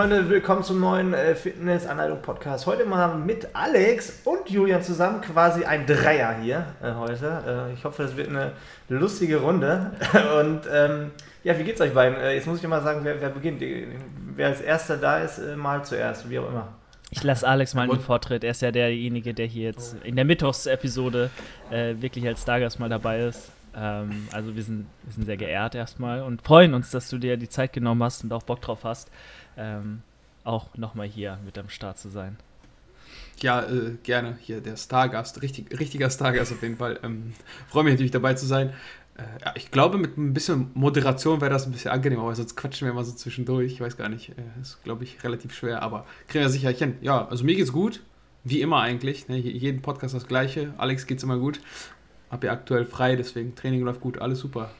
Freunde, willkommen zum neuen äh, Fitness-Anleitung-Podcast. Heute mal mit Alex und Julian zusammen quasi ein Dreier hier äh, heute. Äh, ich hoffe, es wird eine lustige Runde. Und ähm, ja, wie geht's euch beiden? Äh, jetzt muss ich mal sagen, wer, wer beginnt. Wer als Erster da ist, äh, mal zuerst, wie auch immer. Ich lasse Alex mal den Vortritt. Er ist ja derjenige, der hier jetzt in der Mittwochsepisode äh, wirklich als Stargast mal dabei ist. Ähm, also wir sind, wir sind sehr geehrt erstmal und freuen uns, dass du dir die Zeit genommen hast und auch Bock drauf hast, ähm, auch nochmal hier mit am Start zu sein. Ja, äh, gerne. Hier der Stargast, richtig, richtiger Stargast auf jeden Fall. Ähm, Freue mich natürlich dabei zu sein. Äh, ja, ich glaube, mit ein bisschen Moderation wäre das ein bisschen angenehmer, weil sonst quatschen wir mal so zwischendurch. Ich weiß gar nicht. Äh, ist, glaube ich, relativ schwer, aber kriegen wir sicher hin. Ja, also mir geht's gut. Wie immer eigentlich. Ne? Jeden Podcast das Gleiche. Alex geht's immer gut. Hab ja aktuell frei, deswegen Training läuft gut. Alles super.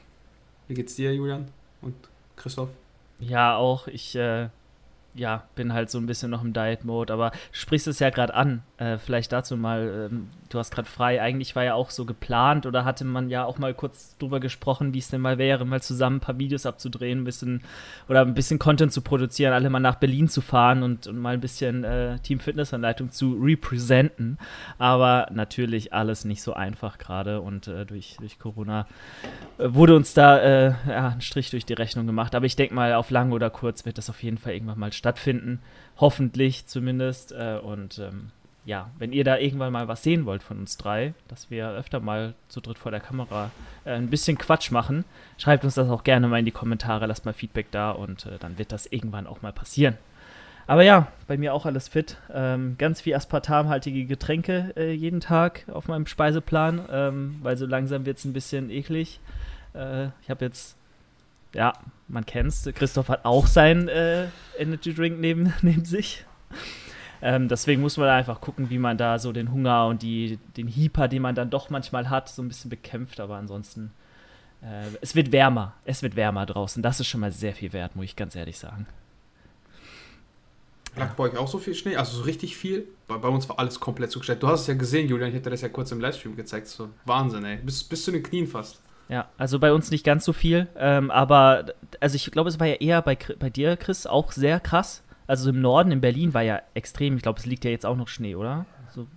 Wie geht's dir, Julian? Und Christoph? Ja, auch. Ich äh, ja, bin halt so ein bisschen noch im Diet-Mode, aber du sprichst es ja gerade an. Äh, vielleicht dazu mal, ähm, du hast gerade frei. Eigentlich war ja auch so geplant oder hatte man ja auch mal kurz drüber gesprochen, wie es denn mal wäre, mal zusammen ein paar Videos abzudrehen, ein bisschen oder ein bisschen Content zu produzieren, alle mal nach Berlin zu fahren und, und mal ein bisschen äh, Team Fitness-Anleitung zu representen. Aber natürlich alles nicht so einfach gerade und äh, durch, durch Corona äh, wurde uns da äh, ja, ein Strich durch die Rechnung gemacht. Aber ich denke mal, auf lang oder kurz wird das auf jeden Fall irgendwann mal stattfinden. Hoffentlich zumindest. Äh, und ähm, ja, wenn ihr da irgendwann mal was sehen wollt von uns drei, dass wir öfter mal zu dritt vor der Kamera äh, ein bisschen Quatsch machen, schreibt uns das auch gerne mal in die Kommentare, lasst mal Feedback da und äh, dann wird das irgendwann auch mal passieren. Aber ja, bei mir auch alles fit. Ähm, ganz viel aspartamhaltige Getränke äh, jeden Tag auf meinem Speiseplan, ähm, weil so langsam wird es ein bisschen eklig. Äh, ich habe jetzt ja, man kennt's. Christoph hat auch seinen äh, Energy Drink neben, neben sich. Ähm, deswegen muss man einfach gucken, wie man da so den Hunger und die, den Hieper, den man dann doch manchmal hat, so ein bisschen bekämpft. Aber ansonsten, äh, es wird wärmer. Es wird wärmer draußen. Das ist schon mal sehr viel wert, muss ich ganz ehrlich sagen. Lag bei euch auch so viel Schnee? Also so richtig viel? Bei, bei uns war alles komplett zugestellt. Du hast es ja gesehen, Julian. Ich hätte das ja kurz im Livestream gezeigt. So Wahnsinn, ey. Bis, bis zu den Knien fast. Ja, also bei uns nicht ganz so viel, ähm, aber also ich glaube, es war ja eher bei, bei dir, Chris, auch sehr krass. Also im Norden, in Berlin war ja extrem. Ich glaube, es liegt ja jetzt auch noch Schnee, oder? So.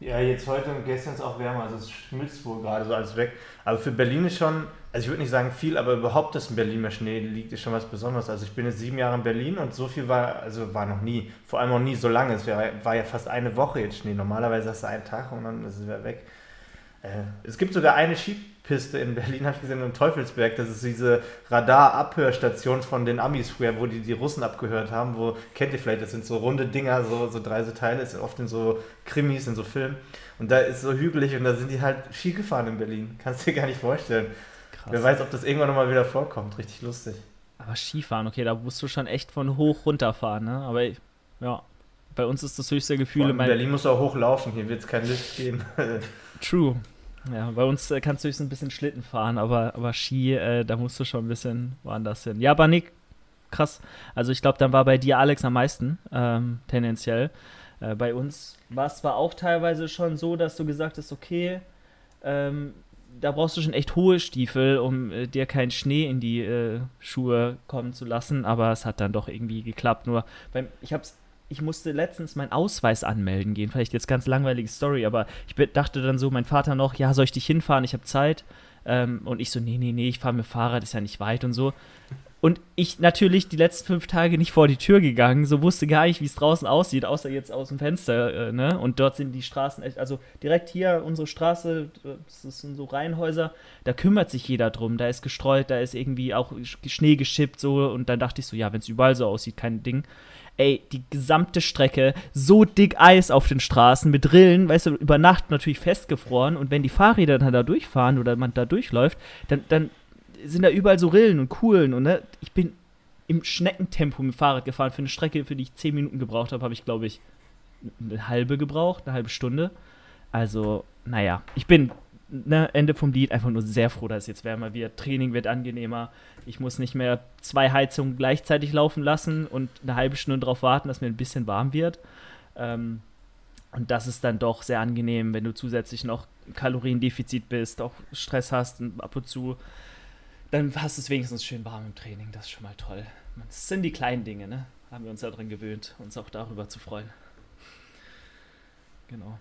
Ja, jetzt heute und gestern ist auch wärmer, also es schmilzt wohl gerade so alles weg. Aber für Berlin ist schon, also ich würde nicht sagen viel, aber überhaupt, dass in Berlin mehr Schnee liegt, ist schon was Besonderes. Also ich bin jetzt sieben Jahre in Berlin und so viel war, also war noch nie, vor allem noch nie so lange. Es war, war ja fast eine Woche jetzt Schnee. Normalerweise hast du einen Tag und dann ist es wieder weg. Äh, es gibt sogar eine Skipiste in Berlin, habe ich gesehen, in Teufelsberg. Das ist diese Radar-Abhörstation von den Amis früher, wo die die Russen abgehört haben. Wo, kennt ihr vielleicht, das sind so runde Dinger, so, so drei so Teile, das sind oft in so Krimis, in so Filmen. Und da ist so hügelig und da sind die halt Ski gefahren in Berlin. Kannst du dir gar nicht vorstellen. Krass. Wer weiß, ob das irgendwann nochmal wieder vorkommt. Richtig lustig. Aber Skifahren, okay, da musst du schon echt von hoch runterfahren, ne? Aber ja, bei uns ist das höchste Gefühl. in Berlin muss auch hochlaufen, hier wird es kein Lift geben. True. Ja, bei uns äh, kannst du ein bisschen Schlitten fahren, aber, aber Ski, äh, da musst du schon ein bisschen woanders hin. Ja, aber Nick, krass. Also ich glaube, dann war bei dir Alex am meisten, ähm, tendenziell. Äh, bei uns war es zwar auch teilweise schon so, dass du gesagt hast, okay, ähm, da brauchst du schon echt hohe Stiefel, um äh, dir keinen Schnee in die äh, Schuhe kommen zu lassen, aber es hat dann doch irgendwie geklappt. Nur, beim, ich habe es ich musste letztens meinen Ausweis anmelden gehen. Vielleicht jetzt ganz langweilige Story, aber ich dachte dann so, mein Vater noch, ja, soll ich dich hinfahren? Ich habe Zeit. Ähm, und ich so, nee, nee, nee, ich fahre mit Fahrrad, ist ja nicht weit und so. Und ich natürlich die letzten fünf Tage nicht vor die Tür gegangen, so wusste gar nicht, wie es draußen aussieht, außer jetzt aus dem Fenster, äh, ne? Und dort sind die Straßen echt, also direkt hier unsere Straße, das sind so Reihenhäuser, da kümmert sich jeder drum, da ist gestreut, da ist irgendwie auch Schnee geschippt, so, und dann dachte ich so, ja, wenn es überall so aussieht, kein Ding ey, die gesamte Strecke, so dick Eis auf den Straßen mit Rillen, weißt du, über Nacht natürlich festgefroren und wenn die Fahrräder dann da durchfahren oder man da durchläuft, dann, dann sind da überall so Rillen und Kuhlen und ne, ich bin im Schneckentempo mit dem Fahrrad gefahren. Für eine Strecke, für die ich zehn Minuten gebraucht habe, habe ich, glaube ich, eine halbe gebraucht, eine halbe Stunde. Also, naja, ich bin ne, Ende vom Lied einfach nur sehr froh, dass es jetzt wärmer wird. Training wird angenehmer. Ich muss nicht mehr zwei Heizungen gleichzeitig laufen lassen und eine halbe Stunde darauf warten, dass mir ein bisschen warm wird. Ähm, und das ist dann doch sehr angenehm, wenn du zusätzlich noch Kaloriendefizit bist, auch Stress hast und ab und zu, dann hast du es wenigstens schön warm im Training. Das ist schon mal toll. Das sind die kleinen Dinge, ne? haben wir uns daran gewöhnt, uns auch darüber zu freuen. Genau.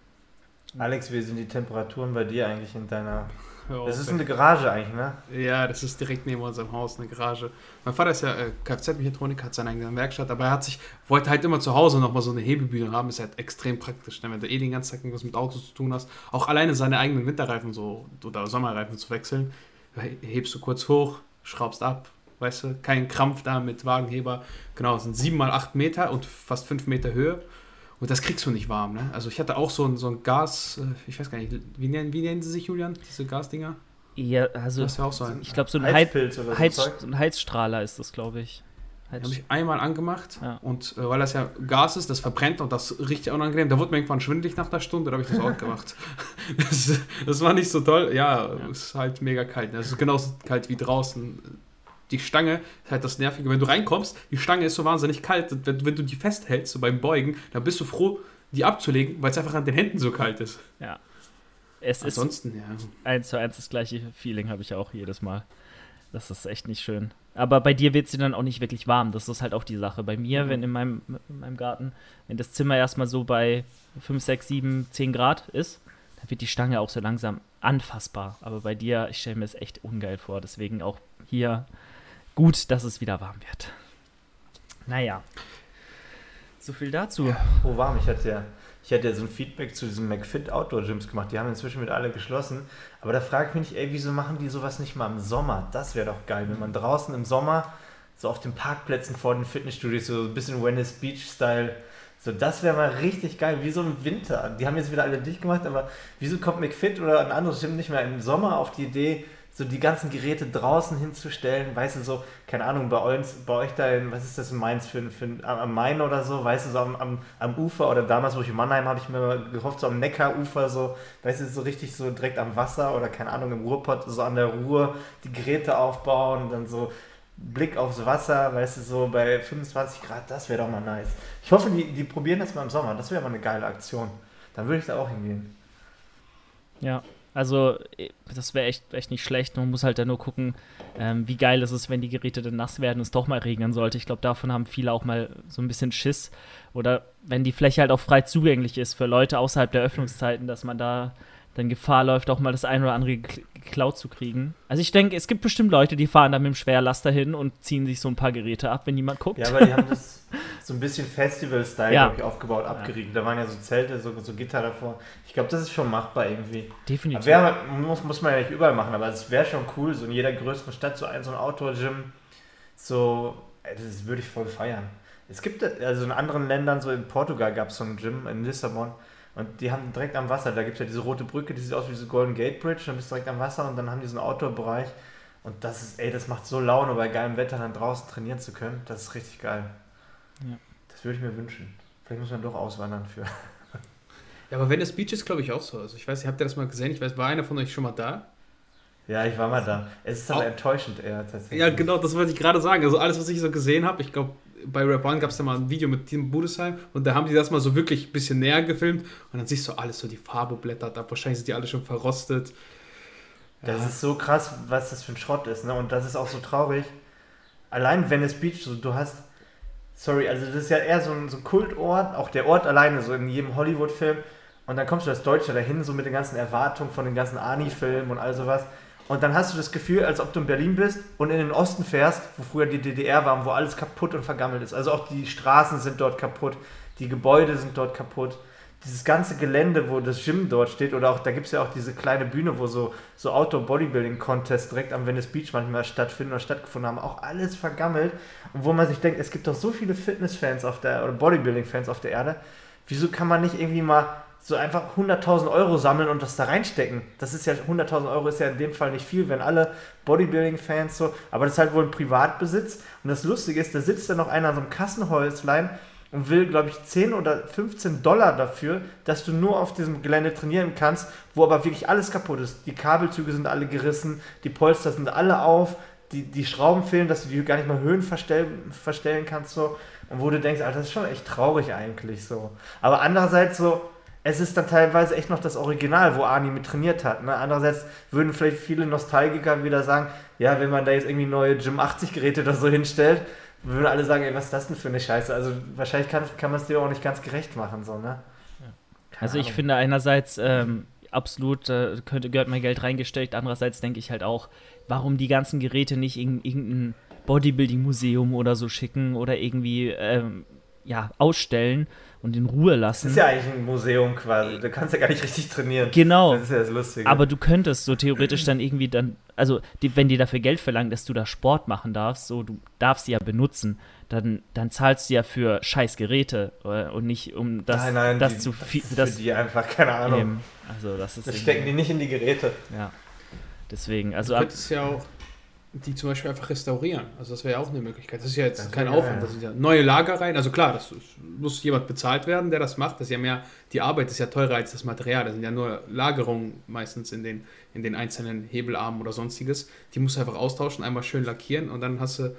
Alex, wie sind die Temperaturen bei dir eigentlich in deiner. Hör Das auf, ist eine Garage eigentlich, ne? Ja, das ist direkt neben unserem Haus eine Garage. Mein Vater ist ja äh, Kfz-Mechatroniker, hat seine eigene Werkstatt, aber er hat sich, wollte halt immer zu Hause nochmal so eine Hebebühne haben, ist halt extrem praktisch, ne? wenn du eh den ganzen Tag irgendwas mit Autos zu tun hast. Auch alleine seine eigenen Winterreifen so oder Sommerreifen zu wechseln, he- hebst du kurz hoch, schraubst ab, weißt du, kein Krampf da mit Wagenheber. Genau, es sind 7 mal 8 Meter und fast 5 Meter Höhe. Und das kriegst du nicht warm, ne? Also ich hatte auch so ein, so ein Gas, äh, ich weiß gar nicht, wie nennen, wie nennen sie sich, Julian, diese Gasdinger? Ja, also Das ist ja auch so ein. ich glaube, so ein, Heiz, Heizpilz oder so Heiz, Zeug. ein Heizstrahler ist das, glaube ich. Den Heiz, habe ich einmal angemacht Ja. und äh, weil das ja Gas ist, das verbrennt und das riecht ja unangenehm. Da wurde mir irgendwann schwindelig nach einer Stunde, da habe ich das auch gemacht. Das, das war nicht so toll. Ja, Ja. ist halt mega kalt. ne? Es ist genauso kalt wie draußen. Die Stange ist halt das Nervige. Wenn du reinkommst, die Stange ist so wahnsinnig kalt. Wenn, wenn du die festhältst, so beim Beugen, dann bist du froh, die abzulegen, weil es einfach an den Händen so kalt ist. es ist Ansonsten, ja. eins zu eins das gleiche Feeling habe ich auch jedes Mal. Das ist echt nicht schön. Aber bei dir wird sie dann auch nicht wirklich warm. Das ist halt auch die Sache. Bei mir, Mhm. wenn in meinem, in meinem Garten, wenn das Zimmer erstmal so bei 5, 6, 7, 10 Grad ist, dann wird die Stange auch so langsam anfassbar. Aber bei dir, ich stelle mir es echt ungeil vor. Deswegen auch hier gut, dass es wieder warm wird. Naja. So viel dazu. Oh, warm. Ich hatte ja, ich hatte ja so ein Feedback zu diesen McFit Outdoor Gyms gemacht. Die haben inzwischen wieder alle geschlossen. Aber da frage ich mich, ey, wieso machen die sowas nicht mal im Sommer? Das wäre doch geil, wenn man draußen im Sommer so auf den Parkplätzen vor den Fitnessstudios so ein bisschen Venice Beach Style. So, das wäre mal richtig geil, wie so im Winter. Die haben jetzt wieder alle dicht gemacht, aber wieso kommt McFit oder ein anderes Gym nicht mehr im Sommer auf die Idee, so die ganzen Geräte draußen hinzustellen, weißt du, so, keine Ahnung, bei uns, bei euch da in, was ist das in Mainz für, für am Main oder so, weißt du, so am, am, am Ufer oder damals, wo ich in Mannheim habe ich mir gehofft, so am Neckarufer, so, weißt du, so richtig so direkt am Wasser oder keine Ahnung, im Ruhrpott, so an der Ruhr, die Geräte aufbauen dann so Blick aufs Wasser, weißt du, so bei 25 Grad, das wäre doch mal nice. Ich hoffe, die, die probieren das mal im Sommer, das wäre mal eine geile Aktion. Dann würde ich da auch hingehen. Ja, also eh, das wäre echt, echt nicht schlecht. Man muss halt dann nur gucken, ähm, wie geil es ist, wenn die Geräte dann nass werden und es doch mal regnen sollte. Ich glaube, davon haben viele auch mal so ein bisschen Schiss. Oder wenn die Fläche halt auch frei zugänglich ist für Leute außerhalb der Öffnungszeiten, dass man da dann Gefahr läuft, auch mal das ein oder andere gekl- geklaut zu kriegen. Also ich denke, es gibt bestimmt Leute, die fahren da mit dem Schwerlaster hin und ziehen sich so ein paar Geräte ab, wenn niemand guckt. Ja, aber die haben das so ein bisschen Festival-Style, Ja. ich, aufgebaut, abgeriegelt. Da waren ja so Zelte, so, so Gitter davor. Ich glaube, das ist schon machbar irgendwie. Definitiv. Wär, halt- muss, muss man ja nicht überall machen, aber es wäre schon cool, so in jeder größeren Stadt so ein, so ein Outdoor-Gym. So, das würde ich voll feiern. Es gibt, also in anderen Ländern, so in Portugal gab es so ein Gym, in Lissabon. Und die haben direkt am Wasser, da gibt es ja diese rote Brücke, die sieht aus wie diese Golden Gate Bridge, dann bist du direkt am Wasser und dann haben die so einen Outdoor-Bereich. Und das ist, ey, das macht so Laune, bei geilem Wetter dann draußen trainieren zu können. Das ist richtig geil. Ja. Das würde ich mir wünschen. Vielleicht muss man doch auswandern für. Ja, aber Venice Beach ist, glaube ich, auch so. Also ich weiß habt ihr das mal gesehen? Ich weiß, war einer von euch schon mal da? Ja, ich war mal da. Es ist aber Au- enttäuschend eher tatsächlich. Ja, genau, das wollte ich gerade sagen. Also alles, was ich so gesehen habe, ich glaube, bei Rap One gab es da mal ein Video mit Team Budesheim und da haben die das mal so wirklich ein bisschen näher gefilmt und dann siehst du alles so, die Farbe blättert ab. Wahrscheinlich sind die alle schon verrostet. Das Ja. ist so krass, was das für ein Schrott ist, ne? Und das ist auch so traurig. Allein Venice Beach, so, du hast, sorry, also das ist ja eher so ein, so ein Kultort, auch der Ort alleine, so in jedem Hollywood-Film. Und dann kommst du als Deutscher dahin, so mit den ganzen Erwartungen von den ganzen Ani-Filmen und all sowas. Und dann hast du das Gefühl, als ob du in Berlin bist und in den Osten fährst, wo früher die DDR war, wo alles kaputt und vergammelt ist. Also auch die Straßen sind dort kaputt, die Gebäude sind dort kaputt. Dieses ganze Gelände, wo das Gym dort steht, oder auch, da gibt es ja auch diese kleine Bühne, wo so, so Outdoor-Bodybuilding-Contests direkt am Venice Beach manchmal stattfinden oder stattgefunden haben, auch alles vergammelt. Und wo man sich denkt, es gibt doch so viele Fitness-Fans auf der, oder Bodybuilding-Fans auf der Erde, wieso kann man nicht irgendwie mal so einfach 100.000 Euro sammeln und das da reinstecken? Das ist ja, 100.000 Euro ist ja in dem Fall nicht viel, wenn alle Bodybuilding-Fans so, aber das ist halt wohl ein Privatbesitz. Und das Lustige ist, da sitzt da noch einer an so einem Kassenhäuslein und will, glaube ich, 10 oder 15 Dollar dafür, dass du nur auf diesem Gelände trainieren kannst, wo aber wirklich alles kaputt ist. Die Kabelzüge sind alle gerissen, die Polster sind alle auf, die, die Schrauben fehlen, dass du die gar nicht mal Höhen verstellen, verstellen kannst. So. Und wo du denkst, Alter, das ist schon echt traurig eigentlich so. Aber andererseits so, es ist dann teilweise echt noch das Original, wo Arnie mit trainiert hat. Ne? Andererseits würden vielleicht viele Nostalgiker wieder sagen, ja, wenn man da jetzt irgendwie neue Gym 80 Geräte oder so hinstellt, würden alle sagen, ey, was ist das denn für eine Scheiße? Also wahrscheinlich kann, kann man es dir auch nicht ganz gerecht machen, so, ne? Also ich finde einerseits ähm, absolut, äh, könnte, gehört mein Geld reingesteckt, andererseits denke ich halt auch, warum die ganzen Geräte nicht in irgendein Bodybuilding-Museum oder so schicken oder irgendwie ähm, ja, ausstellen und in Ruhe lassen. Das ist ja eigentlich ein Museum quasi. Du kannst ja gar nicht richtig trainieren. Genau. Das ist ja das Lustige. Aber du könntest so theoretisch dann irgendwie dann, also die, wenn die dafür Geld verlangen, dass du da Sport machen darfst, so du darfst sie ja benutzen, dann, dann zahlst du ja für scheiß Geräte äh, und nicht um das, nein, nein, das die, zu viel. Das ist Das, für die einfach, keine Ahnung. eben, also das ist Das stecken die nicht in die Geräte. Ja. Deswegen, also Du ab, könntest ja auch die zum Beispiel einfach restaurieren. Also das wäre ja auch eine Möglichkeit. Das ist ja jetzt Das kein wäre Aufwand. Das sind ja neue Lager rein. Also klar, das muss jemand bezahlt werden, der das macht. Das ist ja mehr, die Arbeit ist ja teurer als das Material. Das sind ja nur Lagerungen meistens in den, in den einzelnen Hebelarmen oder sonstiges. Die musst du einfach austauschen, einmal schön lackieren und dann hast du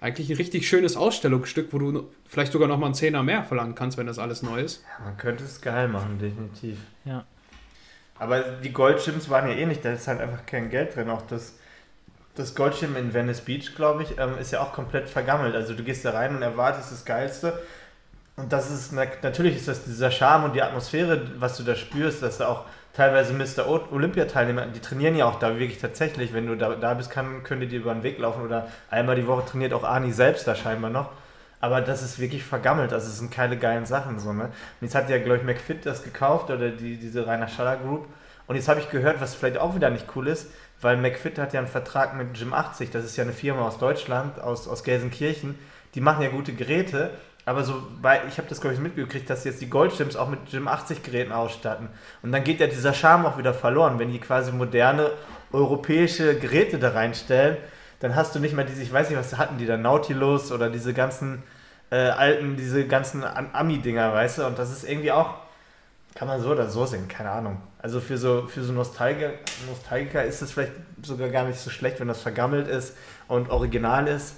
eigentlich ein richtig schönes Ausstellungsstück, wo du vielleicht sogar nochmal einen Zehner mehr verlangen kannst, wenn das alles neu ist. Ja, man könnte es geil machen, definitiv. ja. Aber die Goldgyms waren ja eh nicht, da ist halt einfach kein Geld drin. Auch das, das Goldgym in Venice Beach, glaube ich, ähm, ist ja auch komplett vergammelt. Also du gehst da rein und erwartest das Geilste. Und das ist, na, natürlich ist das dieser Charme und die Atmosphäre, was du da spürst, dass da auch teilweise Mr. Olympiateilnehmer, die trainieren ja auch da wirklich tatsächlich. Wenn du da, da bist, kann, können die dir über den Weg laufen oder einmal die Woche trainiert auch Ani selbst da scheinbar noch. Aber das ist wirklich vergammelt, also es sind keine geilen Sachen so, ne? Und jetzt hat ja, glaube ich, McFit das gekauft oder die, diese Rainer Schaller Group. Und jetzt habe ich gehört, was vielleicht auch wieder nicht cool ist, weil McFit hat ja einen Vertrag mit Gym 80, das ist ja eine Firma aus Deutschland, aus, aus Gelsenkirchen. Die machen ja gute Geräte, aber so, weil ich habe das, glaube ich, mitgekriegt, dass jetzt die Goldgyms auch mit Gym 80 Geräten ausstatten. Und dann geht ja dieser Charme auch wieder verloren, wenn die quasi moderne europäische Geräte da reinstellen. Dann hast du nicht mehr diese, ich weiß nicht, was hatten die da, Nautilus oder diese ganzen äh, alten, diese ganzen Am- Ami-Dinger, weißt du? Und das ist irgendwie auch, kann man so oder so sehen, keine Ahnung. Also für so, für so Nostalgiker, Nostalgiker ist es vielleicht sogar gar nicht so schlecht, wenn das vergammelt ist und original ist.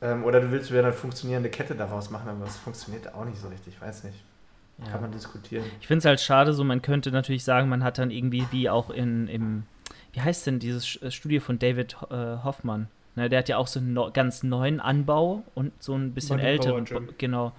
Ähm, oder du willst wieder eine funktionierende Kette daraus machen, aber das funktioniert auch nicht so richtig, weiß nicht. Ja. Kann man diskutieren. Ich finde es halt schade, so man könnte natürlich sagen, man hat dann irgendwie wie auch in im wie heißt denn dieses äh, Studio von David äh, Hoffmann? Ne, der hat ja auch so einen no ganz neuen Anbau und so ein bisschen Body älteren. Genau.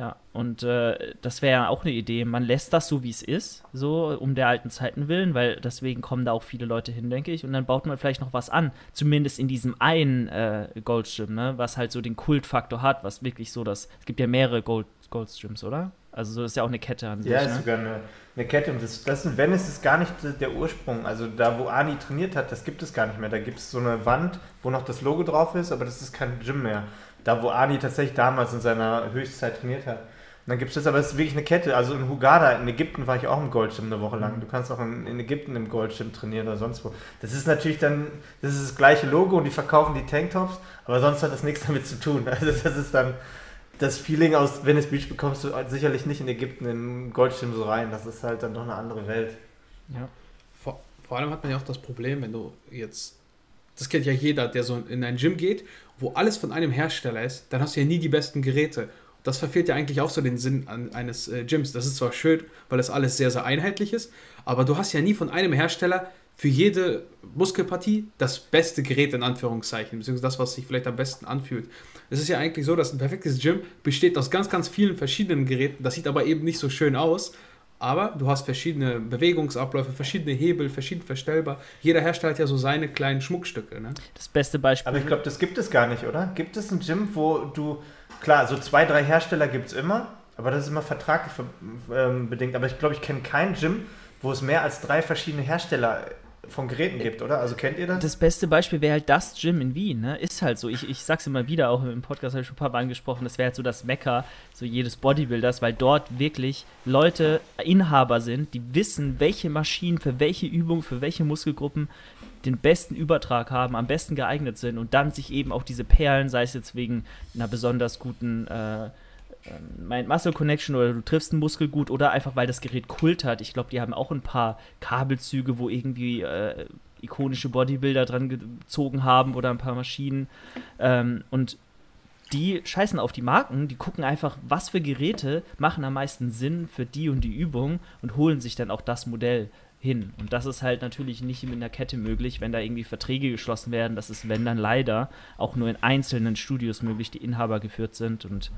Ja, und äh, das wäre ja auch eine Idee. Man lässt das so, wie es ist, so um der alten Zeiten willen, weil deswegen kommen da auch viele Leute hin, denke ich. Und dann baut man vielleicht noch was an, zumindest in diesem einen äh, Goldstream, ne, was halt so den Kultfaktor hat, was wirklich so das. Es gibt ja mehrere Gold Goldstreams, oder? Also so ist ja auch eine Kette an sich. Ja, ne? ist sogar eine, eine Kette. Und das, das in Venice ist gar nicht der Ursprung. Also da, wo Ani trainiert hat, das gibt es gar nicht mehr. Da gibt es so eine Wand, wo noch das Logo drauf ist, aber das ist kein Gym mehr. Da, wo Ani tatsächlich damals in seiner Höchstzeit trainiert hat. Und dann gibt es das, aber es ist wirklich eine Kette. Also in Hugada, in Ägypten war ich auch im Goldgym eine Woche lang. Du kannst auch in, in Ägypten im Goldgym trainieren oder sonst wo. Das ist natürlich dann, das ist das gleiche Logo und die verkaufen die Tanktops, aber sonst hat das nichts damit zu tun. Also das ist dann, das Feeling aus Venice Beach bekommst du sicherlich nicht in Ägypten in Goldschirm so rein. Das ist halt dann doch eine andere Welt. Ja. Vor, vor allem hat man ja auch das Problem, wenn du jetzt, das kennt ja jeder, der so in ein Gym geht, wo alles von einem Hersteller ist, dann hast du ja nie die besten Geräte. Das verfehlt ja eigentlich auch so den Sinn an, eines äh, Gyms. Das ist zwar schön, weil das alles sehr, sehr einheitlich ist, aber du hast ja nie von einem Hersteller für jede Muskelpartie das beste Gerät in Anführungszeichen, beziehungsweise das, was sich vielleicht am besten anfühlt. Es ist ja eigentlich so, dass ein perfektes Gym besteht aus ganz, ganz vielen verschiedenen Geräten. Das sieht aber eben nicht so schön aus. Aber du hast verschiedene Bewegungsabläufe, verschiedene Hebel, verschieden verstellbar. Jeder Hersteller hat ja so seine kleinen Schmuckstücke. Ne? Das beste Beispiel. Aber ich glaube, das gibt es gar nicht, oder? Gibt es ein Gym, wo du, klar, so zwei, drei Hersteller gibt es immer, aber das ist immer vertraglich ver- ähm, bedingt. Aber ich glaube, ich kenne kein Gym, wo es mehr als drei verschiedene Hersteller von Geräten gibt, oder? Also kennt ihr das? das beste Beispiel wäre halt das Gym in Wien, ne? Ist halt so. Ich, ich sag's immer wieder, auch im Podcast habe ich schon ein paar Mal angesprochen, das wäre halt so das Mecker so jedes Bodybuilders, weil dort wirklich Leute Inhaber sind, die wissen, welche Maschinen für welche Übung, für welche Muskelgruppen den besten Übertrag haben, am besten geeignet sind und dann sich eben auch diese Perlen, sei es jetzt wegen einer besonders guten äh, ähm, Mind-Muscle Connection oder du triffst einen Muskel gut oder einfach weil das Gerät Kult hat. Ich glaube, die haben auch ein paar Kabelzüge, wo irgendwie äh, ikonische Bodybuilder dran gezogen haben oder ein paar Maschinen. Ähm, und die scheißen auf die Marken, die gucken einfach, was für Geräte machen am meisten Sinn für die und die Übung und holen sich dann auch das Modell hin. Und das ist halt natürlich nicht in der Kette möglich, wenn da irgendwie Verträge geschlossen werden. Das ist, wenn dann leider, auch nur in einzelnen Studios möglich, die Inhaber geführt sind und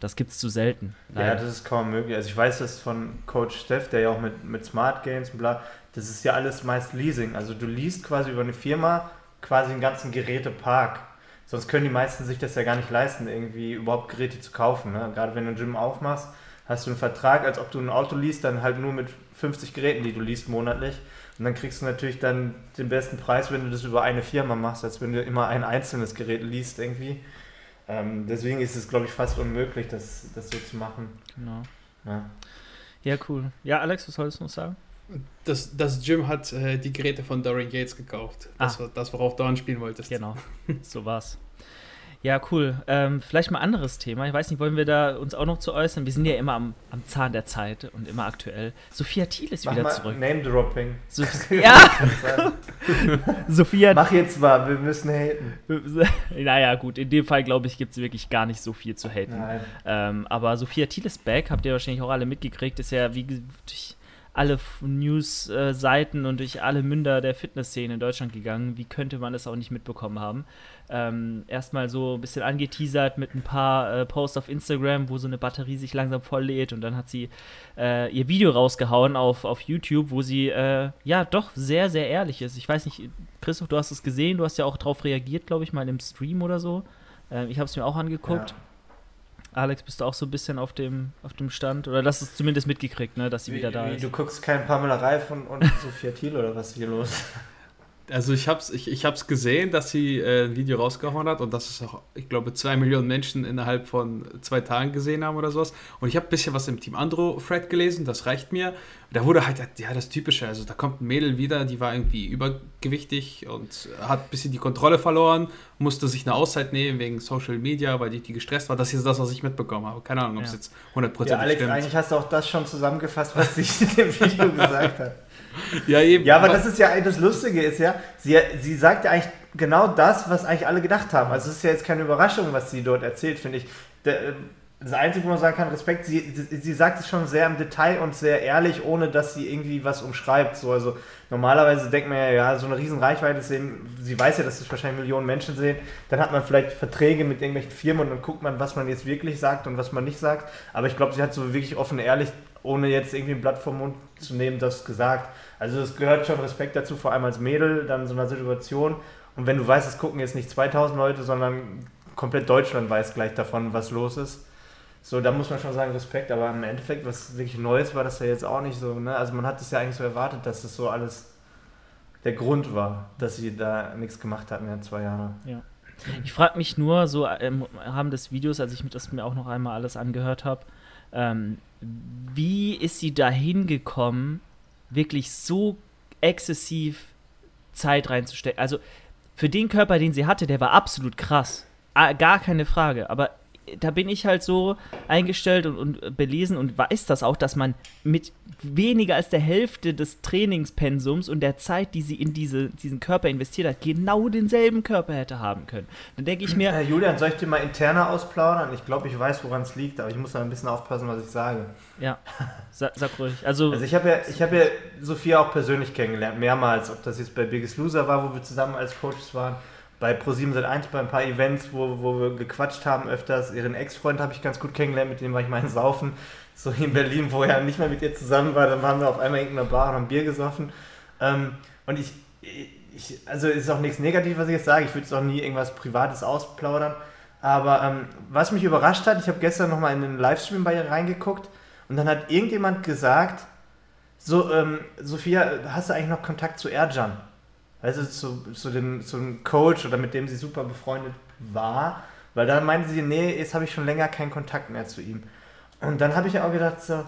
das gibt es zu selten. Leider. Ja, das ist kaum möglich. Also ich weiß das von Coach Steff, der ja auch mit, mit Smart Games und bla, das ist ja alles meist Leasing. Also du liest quasi über eine Firma quasi einen ganzen Gerätepark. Sonst können die meisten sich das ja gar nicht leisten, irgendwie überhaupt Geräte zu kaufen. Ne? Gerade wenn du ein Gym aufmachst, hast du einen Vertrag, als ob du ein Auto liest, dann halt nur mit 50 Geräten, die du liest monatlich. Und dann kriegst du natürlich dann den besten Preis, wenn du das über eine Firma machst, als wenn du immer ein einzelnes Gerät liest irgendwie. Ähm, deswegen ist es, glaube ich, fast unmöglich, das, das so zu machen. Genau. Ja. ja, cool. Ja, Alex, was solltest du noch sagen? Das, das Gym hat äh, die Geräte von Dorian Gates gekauft. Das ah. war das, worauf du anspielen wolltest. Genau, so war's. Ja, cool. Ähm, vielleicht mal anderes Thema. Ich weiß nicht, wollen wir da uns auch noch zu äußern? Wir sind ja immer am, am Zahn der Zeit und immer aktuell. Sophia Thiel ist Mach wieder zurück. Name-Dropping. So, ja! Sophia. Mach jetzt mal, wir müssen haten. naja, gut, in dem Fall, glaube ich, gibt es wirklich gar nicht so viel zu haten. Ähm, aber Sophia Thiel ist back, habt ihr wahrscheinlich auch alle mitgekriegt, ist ja wie durch alle News-Seiten und durch alle Münder der Fitnessszene in Deutschland gegangen. Wie könnte man das auch nicht mitbekommen haben? ähm, erstmal so ein bisschen angeteasert mit ein paar äh, Posts auf Instagram, wo so eine Batterie sich langsam voll lädt und dann hat sie äh, ihr Video rausgehauen auf, auf YouTube, wo sie äh, ja doch sehr, sehr ehrlich ist. Ich weiß nicht, Christoph, du hast es gesehen, du hast ja auch darauf reagiert, glaube ich, mal im Stream oder so. Ähm, ich habe es mir auch angeguckt. Ja. Alex, bist du auch so ein bisschen auf dem, auf dem Stand? Oder hast du es zumindest mitgekriegt, ne, dass sie wie, wieder da wie, ist? Du guckst kein Pamela Reif und, und Sophia Thiel oder was ist hier los? Also ich habe es ich, ich hab's gesehen, dass sie äh, ein Video rausgehauen hat und dass es auch, ich glaube, zwei Millionen Menschen innerhalb von zwei Tagen gesehen haben oder sowas. Und ich habe ein bisschen was im Team Andro Thread gelesen, das reicht mir. Da wurde halt, ja, das Typische, also da kommt ein Mädel wieder, die war irgendwie übergewichtig und hat ein bisschen die Kontrolle verloren, musste sich eine Auszeit nehmen wegen Social Media, weil die, die gestresst war. Das ist das, was ich mitbekommen habe. Keine Ahnung, ob es ja. jetzt 100% ja, Alex, stimmt. eigentlich hast du auch das schon zusammengefasst, was sie in dem Video gesagt hat ja, eben. Ja, aber das ist ja das Lustige ist ja, sie, sie sagt ja eigentlich genau das, was eigentlich alle gedacht haben. Also es ist ja jetzt keine Überraschung, was sie dort erzählt, finde ich. Das Einzige, wo man sagen kann, Respekt, sie, sie, sagt es schon sehr im Detail und sehr ehrlich, ohne dass sie irgendwie was umschreibt. So, also normalerweise denkt man ja, ja, so eine riesen Reichweite sehen, sie weiß ja, dass es wahrscheinlich Millionen Menschen sehen, dann hat man vielleicht Verträge mit irgendwelchen Firmen und dann guckt man, was man jetzt wirklich sagt und was man nicht sagt. Aber ich glaube, sie hat so wirklich offen ehrlich, ohne jetzt irgendwie ein Blatt vom Mund zu nehmen, das gesagt. Also es gehört schon Respekt dazu, vor allem als Mädel, dann so einer Situation. Und wenn du weißt, es gucken jetzt nicht 2000 Leute, sondern komplett Deutschland weiß gleich davon, was los ist. So, da muss man schon sagen, Respekt, aber im Endeffekt, was wirklich Neues war das ja jetzt auch nicht so. Ne? Also man hat es ja eigentlich so erwartet, dass das so alles der Grund war, dass sie da nichts gemacht hatten in zwei Jahre. Ja. Ich frage mich nur, so im Rahmen des Videos, als ich das mir auch noch einmal alles angehört habe, ähm, wie ist sie da hingekommen, wirklich so exzessiv Zeit reinzustecken. Also für den Körper, den sie hatte, der war absolut krass. Ah, gar keine Frage. Aber da bin ich halt so eingestellt und, und, belesen und weiß das auch, dass man mit weniger als der Hälfte des Trainingspensums und der Zeit, die sie in diese, diesen Körper investiert hat, genau denselben Körper hätte haben können. Dann denke ich mir. Herr Julian, soll ich dir mal interner ausplaudern? Ich glaube, ich weiß, woran es liegt, aber ich muss da ein bisschen aufpassen, was ich sage. Ja, sag, sag ruhig. Also, also ich habe ja, hab ja Sophia auch persönlich kennengelernt, mehrmals. Ob das jetzt bei Biggest Loser war, wo wir zusammen als Coaches waren bei Pro7 1 bei ein paar Events, wo, wo wir gequatscht haben öfters. Ihren Ex-Freund habe ich ganz gut kennengelernt, mit dem war ich mal in Saufen, so in Berlin, wo er nicht mehr mit ihr zusammen war. Dann waren wir auf einmal in irgendeiner Bar und haben Bier gesoffen. Ähm, und ich, ich, also ist auch nichts Negatives, was ich jetzt sage. Ich würde es auch nie irgendwas Privates ausplaudern. Aber ähm, was mich überrascht hat, ich habe gestern nochmal in den Livestream bei ihr reingeguckt und dann hat irgendjemand gesagt, so, ähm, Sophia, hast du eigentlich noch Kontakt zu Erjan? Also zu, zu, dem, zu dem Coach oder mit dem sie super befreundet war, weil dann meinte sie, nee, jetzt habe ich schon länger keinen Kontakt mehr zu ihm. Und dann habe ich auch gedacht, so,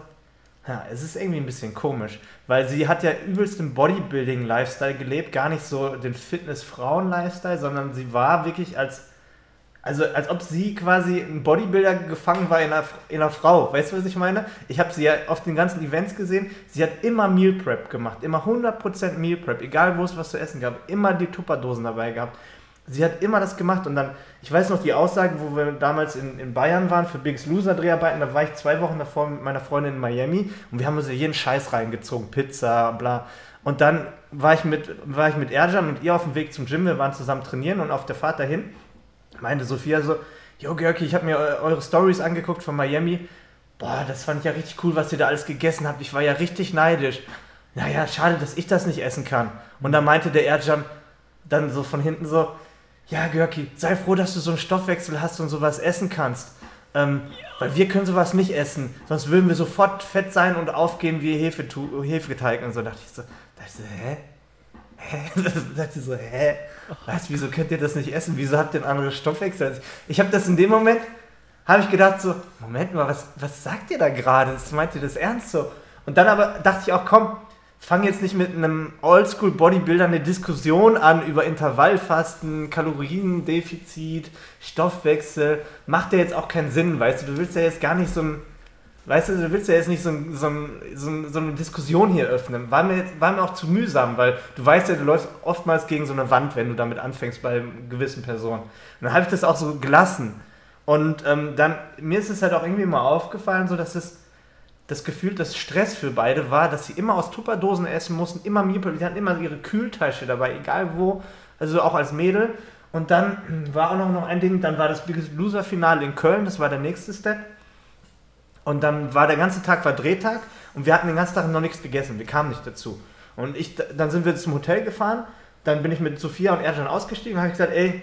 ja, es ist irgendwie ein bisschen komisch, weil sie hat ja übelst den Bodybuilding-Lifestyle gelebt, gar nicht so den Fitness-Frauen-Lifestyle, sondern sie war wirklich als also als ob sie quasi ein Bodybuilder gefangen war in einer, in einer Frau. Weißt du, was ich meine? Ich habe sie ja auf den ganzen Events gesehen. Sie hat immer Meal Prep gemacht. Immer 100% Meal Prep. Egal, wo es was zu essen gab. Immer die Tupperdosen dabei gehabt. sie hat immer das gemacht und dann, ich weiß noch die Aussage, wo wir damals in, in Bayern waren für Biggest Loser Dreharbeiten, da war ich zwei Wochen davor mit meiner Freundin in Miami und wir haben uns jeden Scheiß reingezogen, Pizza, bla. Und dann war ich mit, war ich mit Erjan und ihr auf dem Weg zum Gym, wir waren zusammen trainieren und auf der Fahrt dahin meinte Sophia so, Jo Görki, ich habe mir eure Stories angeguckt von Miami. Boah, das fand ich ja richtig cool, was ihr da alles gegessen habt. Ich war ja richtig neidisch. Naja, schade, dass ich das nicht essen kann. Und dann meinte der Erjan dann so von hinten so, ja, Görki, sei froh, dass du so einen Stoffwechsel hast und sowas essen kannst. Ähm, weil wir können sowas nicht essen. Sonst würden wir sofort fett sein und aufgehen wie Hefeteig und so. Da dachte ich so, dachte ich so hä? Hä? da dachte ich so, hä? Was, wieso könnt ihr das nicht essen? Wieso habt ihr einen anderen Stoffwechsel? Ich habe das in dem Moment, habe ich gedacht so, Moment mal, was, was sagt ihr da gerade? Meint ihr das ernst so? Und dann aber dachte ich auch, komm, fang jetzt nicht mit einem Oldschool-Bodybuilder eine Diskussion an über Intervallfasten, Kaloriendefizit, Stoffwechsel. Macht ja jetzt auch keinen Sinn, weißt du? Du willst ja jetzt gar nicht so ein, weißt du, du willst ja jetzt nicht so, ein, so, so, ein, so eine Diskussion hier öffnen. War mir, jetzt, war mir auch zu mühsam, weil du weißt ja, du läufst oftmals gegen so eine Wand, wenn du damit anfängst bei gewissen Personen. Und dann habe ich das auch so gelassen. Und ähm, dann, mir ist es halt auch irgendwie mal aufgefallen, so dass es das Gefühl, dass Stress für beide war, dass sie immer aus Tupperdosen essen mussten, immer Meal die hatten immer ihre Kühltasche dabei, egal wo, also auch als Mädel. Und dann war auch noch ein Ding, dann war das Biggest Loser Finale in Köln, das war der nächste Step. Und dann war der ganze Tag war Drehtag und wir hatten den ganzen Tag noch nichts gegessen, wir kamen nicht dazu. Und ich, dann sind wir zum Hotel gefahren, dann bin ich mit Sophia und Erjan ausgestiegen habe gesagt, ey,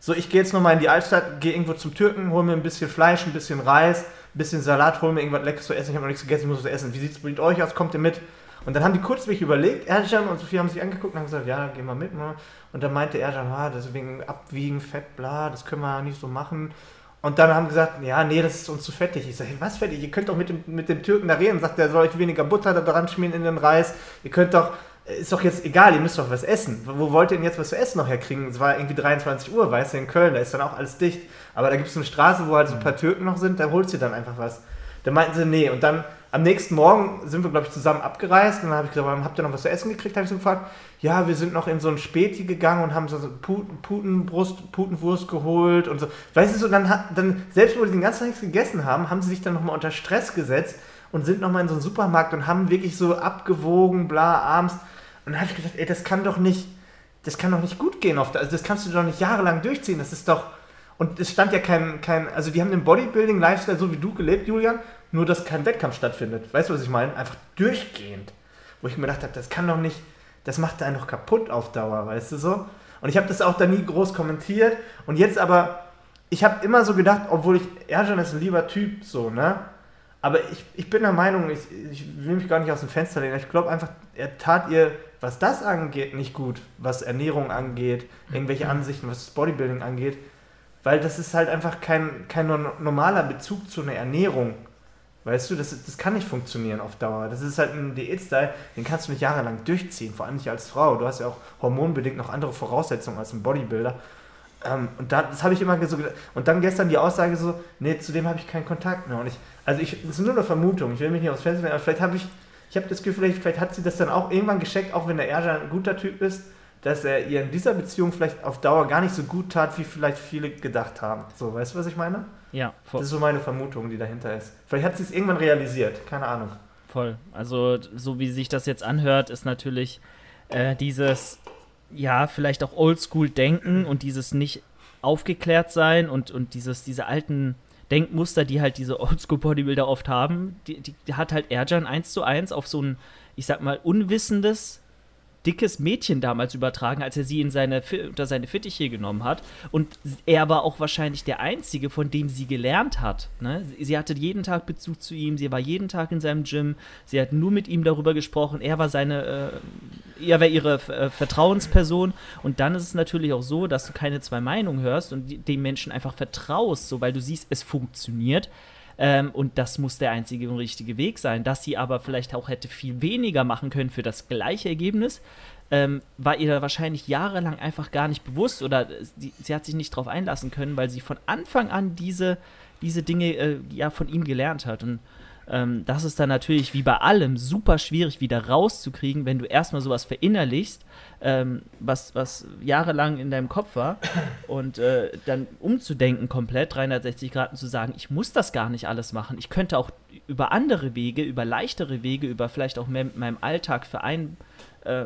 so ich gehe jetzt nochmal in die Altstadt, gehe irgendwo zum Türken, hole mir ein bisschen Fleisch, ein bisschen Reis, ein bisschen Salat, hol mir irgendwas Leckeres zu essen, ich habe noch nichts gegessen, ich muss was essen. Wie sieht es mit euch aus? Kommt ihr mit? Und dann haben die kurzweg überlegt, Erjan und Sophie haben sich angeguckt und haben gesagt, ja, gehen wir mit. Ne? Und dann meinte Erjan, ah, deswegen abwiegen, Fett, bla, das können wir nicht so machen. Und dann haben gesagt, ja, nee, das ist uns zu fettig. Ich sage, was fettig? Ihr könnt doch mit dem, mit dem Türken da reden. Sagt, der soll euch weniger Butter da dran schmieren in den Reis. Ihr könnt doch, ist doch jetzt egal, ihr müsst doch was essen. Wo wollt ihr denn jetzt was zu essen noch herkriegen? Es war irgendwie 23 Uhr, weißt du, in Köln, da ist dann auch alles dicht. Aber da gibt es eine Straße, wo halt so ein paar Türken noch sind, da holst du dann einfach was. Da meinten sie, nee. Und dann am nächsten Morgen sind wir, glaube ich, zusammen abgereist. Und dann habe ich gesagt, habt ihr noch was zu essen gekriegt? Habe ich so gefragt. Ja, wir sind noch in so ein Späti gegangen und haben so Puten, Putenbrust, Putenwurst geholt und so. Weißt du, so, dann, dann selbst wo die den ganzen Tag nichts gegessen haben, haben sie sich dann nochmal unter Stress gesetzt und sind nochmal in so einen Supermarkt und haben wirklich so abgewogen, bla, abends. Und dann habe ich gedacht, ey, das kann doch nicht, das kann doch nicht gut gehen. Der, also das kannst du doch nicht jahrelang durchziehen. Das ist doch, und es stand ja kein, kein also die haben den Bodybuilding-Lifestyle so wie du gelebt, Julian, nur dass kein Wettkampf stattfindet. Weißt du, was ich meine? Einfach durchgehend. Wo ich mir gedacht habe, das kann doch nicht, das macht einen doch kaputt auf Dauer, weißt du so? Und ich habe das auch da nie groß kommentiert. Und jetzt aber, ich habe immer so gedacht, obwohl ich, Erjan ist ein lieber Typ, so, ne? Aber ich, ich bin der Meinung, ich, ich will mich gar nicht aus dem Fenster lehnen. Ich glaube einfach, er tat ihr, was das angeht, nicht gut. Was Ernährung angeht, irgendwelche Ansichten, was das Bodybuilding angeht. Weil das ist halt einfach kein, kein normaler Bezug zu einer Ernährung. Weißt du, das, das kann nicht funktionieren auf Dauer. Das ist halt ein Diät-Style, den kannst du nicht jahrelang durchziehen, vor allem nicht als Frau. Du hast ja auch hormonbedingt noch andere Voraussetzungen als ein Bodybuilder. Ähm, und da, das habe ich immer so gedacht. Und dann gestern die Aussage so, nee, zu dem habe ich keinen Kontakt mehr. Und ich, also ich, das ist nur eine Vermutung, ich will mich nicht aufs Fenster aber vielleicht habe ich, ich habe das Gefühl, vielleicht, vielleicht hat sie das dann auch irgendwann gescheckt, auch wenn der Erja ein guter Typ ist, dass er ihr in dieser Beziehung vielleicht auf Dauer gar nicht so gut tat, wie vielleicht viele gedacht haben. So, weißt du, was ich meine? Ja, voll. Das ist so meine Vermutung, die dahinter ist. Vielleicht hat sie es irgendwann realisiert, keine Ahnung. Voll. Also, so wie sich das jetzt anhört, ist natürlich äh, dieses, ja, vielleicht auch Oldschool-Denken und dieses nicht aufgeklärt sein und, und dieses, diese alten Denkmuster, die halt diese Oldschool-Bodybuilder oft haben, die, die, die hat halt Erjan eins zu eins auf so ein, ich sag mal, unwissendes dickes Mädchen damals übertragen, als er sie in seine, unter seine Fittiche genommen hat. Und er war auch wahrscheinlich der Einzige, von dem sie gelernt hat. Ne? Sie hatte jeden Tag Bezug zu ihm, sie war jeden Tag in seinem Gym, sie hat nur mit ihm darüber gesprochen, er war seine, äh, er war ihre äh, Vertrauensperson. Und dann ist es natürlich auch so, dass du keine zwei Meinungen hörst und dem Menschen einfach vertraust, so weil du siehst, es funktioniert. Ähm, und das muss der einzige und richtige Weg sein. Dass sie aber vielleicht auch hätte viel weniger machen können für das gleiche Ergebnis, ähm, war ihr wahrscheinlich jahrelang einfach gar nicht bewusst oder sie, sie hat sich nicht darauf einlassen können, weil sie von Anfang an diese, diese Dinge äh, ja von ihm gelernt hat. Und ähm, das ist dann natürlich wie bei allem super schwierig wieder rauszukriegen, wenn du erstmal sowas verinnerlichst, ähm, was, was jahrelang in deinem Kopf war und äh, dann umzudenken komplett, 360 Grad und zu sagen, ich muss das gar nicht alles machen. Ich könnte auch über andere Wege, über leichtere Wege, über vielleicht auch mehr mit meinem Alltag verein, äh,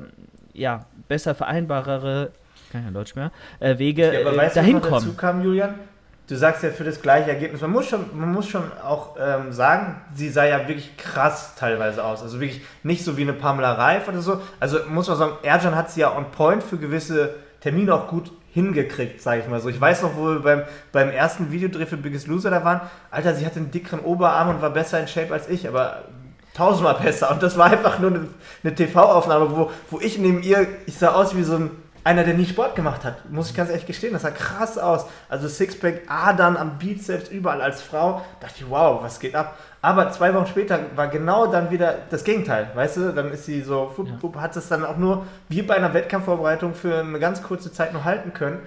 ja, besser vereinbarere, kann ja Deutsch mehr, äh, Wege Ja, aber äh, weißt du, dahin noch dazu kommen. kam, Julian? Du sagst ja für das gleiche Ergebnis. Man muss schon, man muss schon auch ähm, sagen, sie sah ja wirklich krass teilweise aus. Also wirklich nicht so wie eine Pamela Reif oder so. Also muss man sagen, Erjan hat sie ja on point für gewisse Termine auch gut hingekriegt, sage ich mal so. Ich weiß noch, wo wir beim, beim ersten Videodreh für Biggest Loser da waren. Alter, sie hatte einen dickeren Oberarm und war besser in Shape als ich, aber tausendmal besser. Und das war einfach nur eine, eine TV-Aufnahme, wo, wo ich neben ihr, ich sah aus wie so ein einer, der nie Sport gemacht hat. Muss ich ganz ehrlich gestehen, das sah krass aus. Also Sixpack, Adern am Bizeps, überall als Frau. Dachte ich, wow, was geht ab? Aber zwei Wochen später war genau dann wieder das Gegenteil, weißt du? Dann ist sie so, fupp, Ja. fupp, hat es dann auch nur wie bei einer Wettkampfvorbereitung für eine ganz kurze Zeit nur halten können.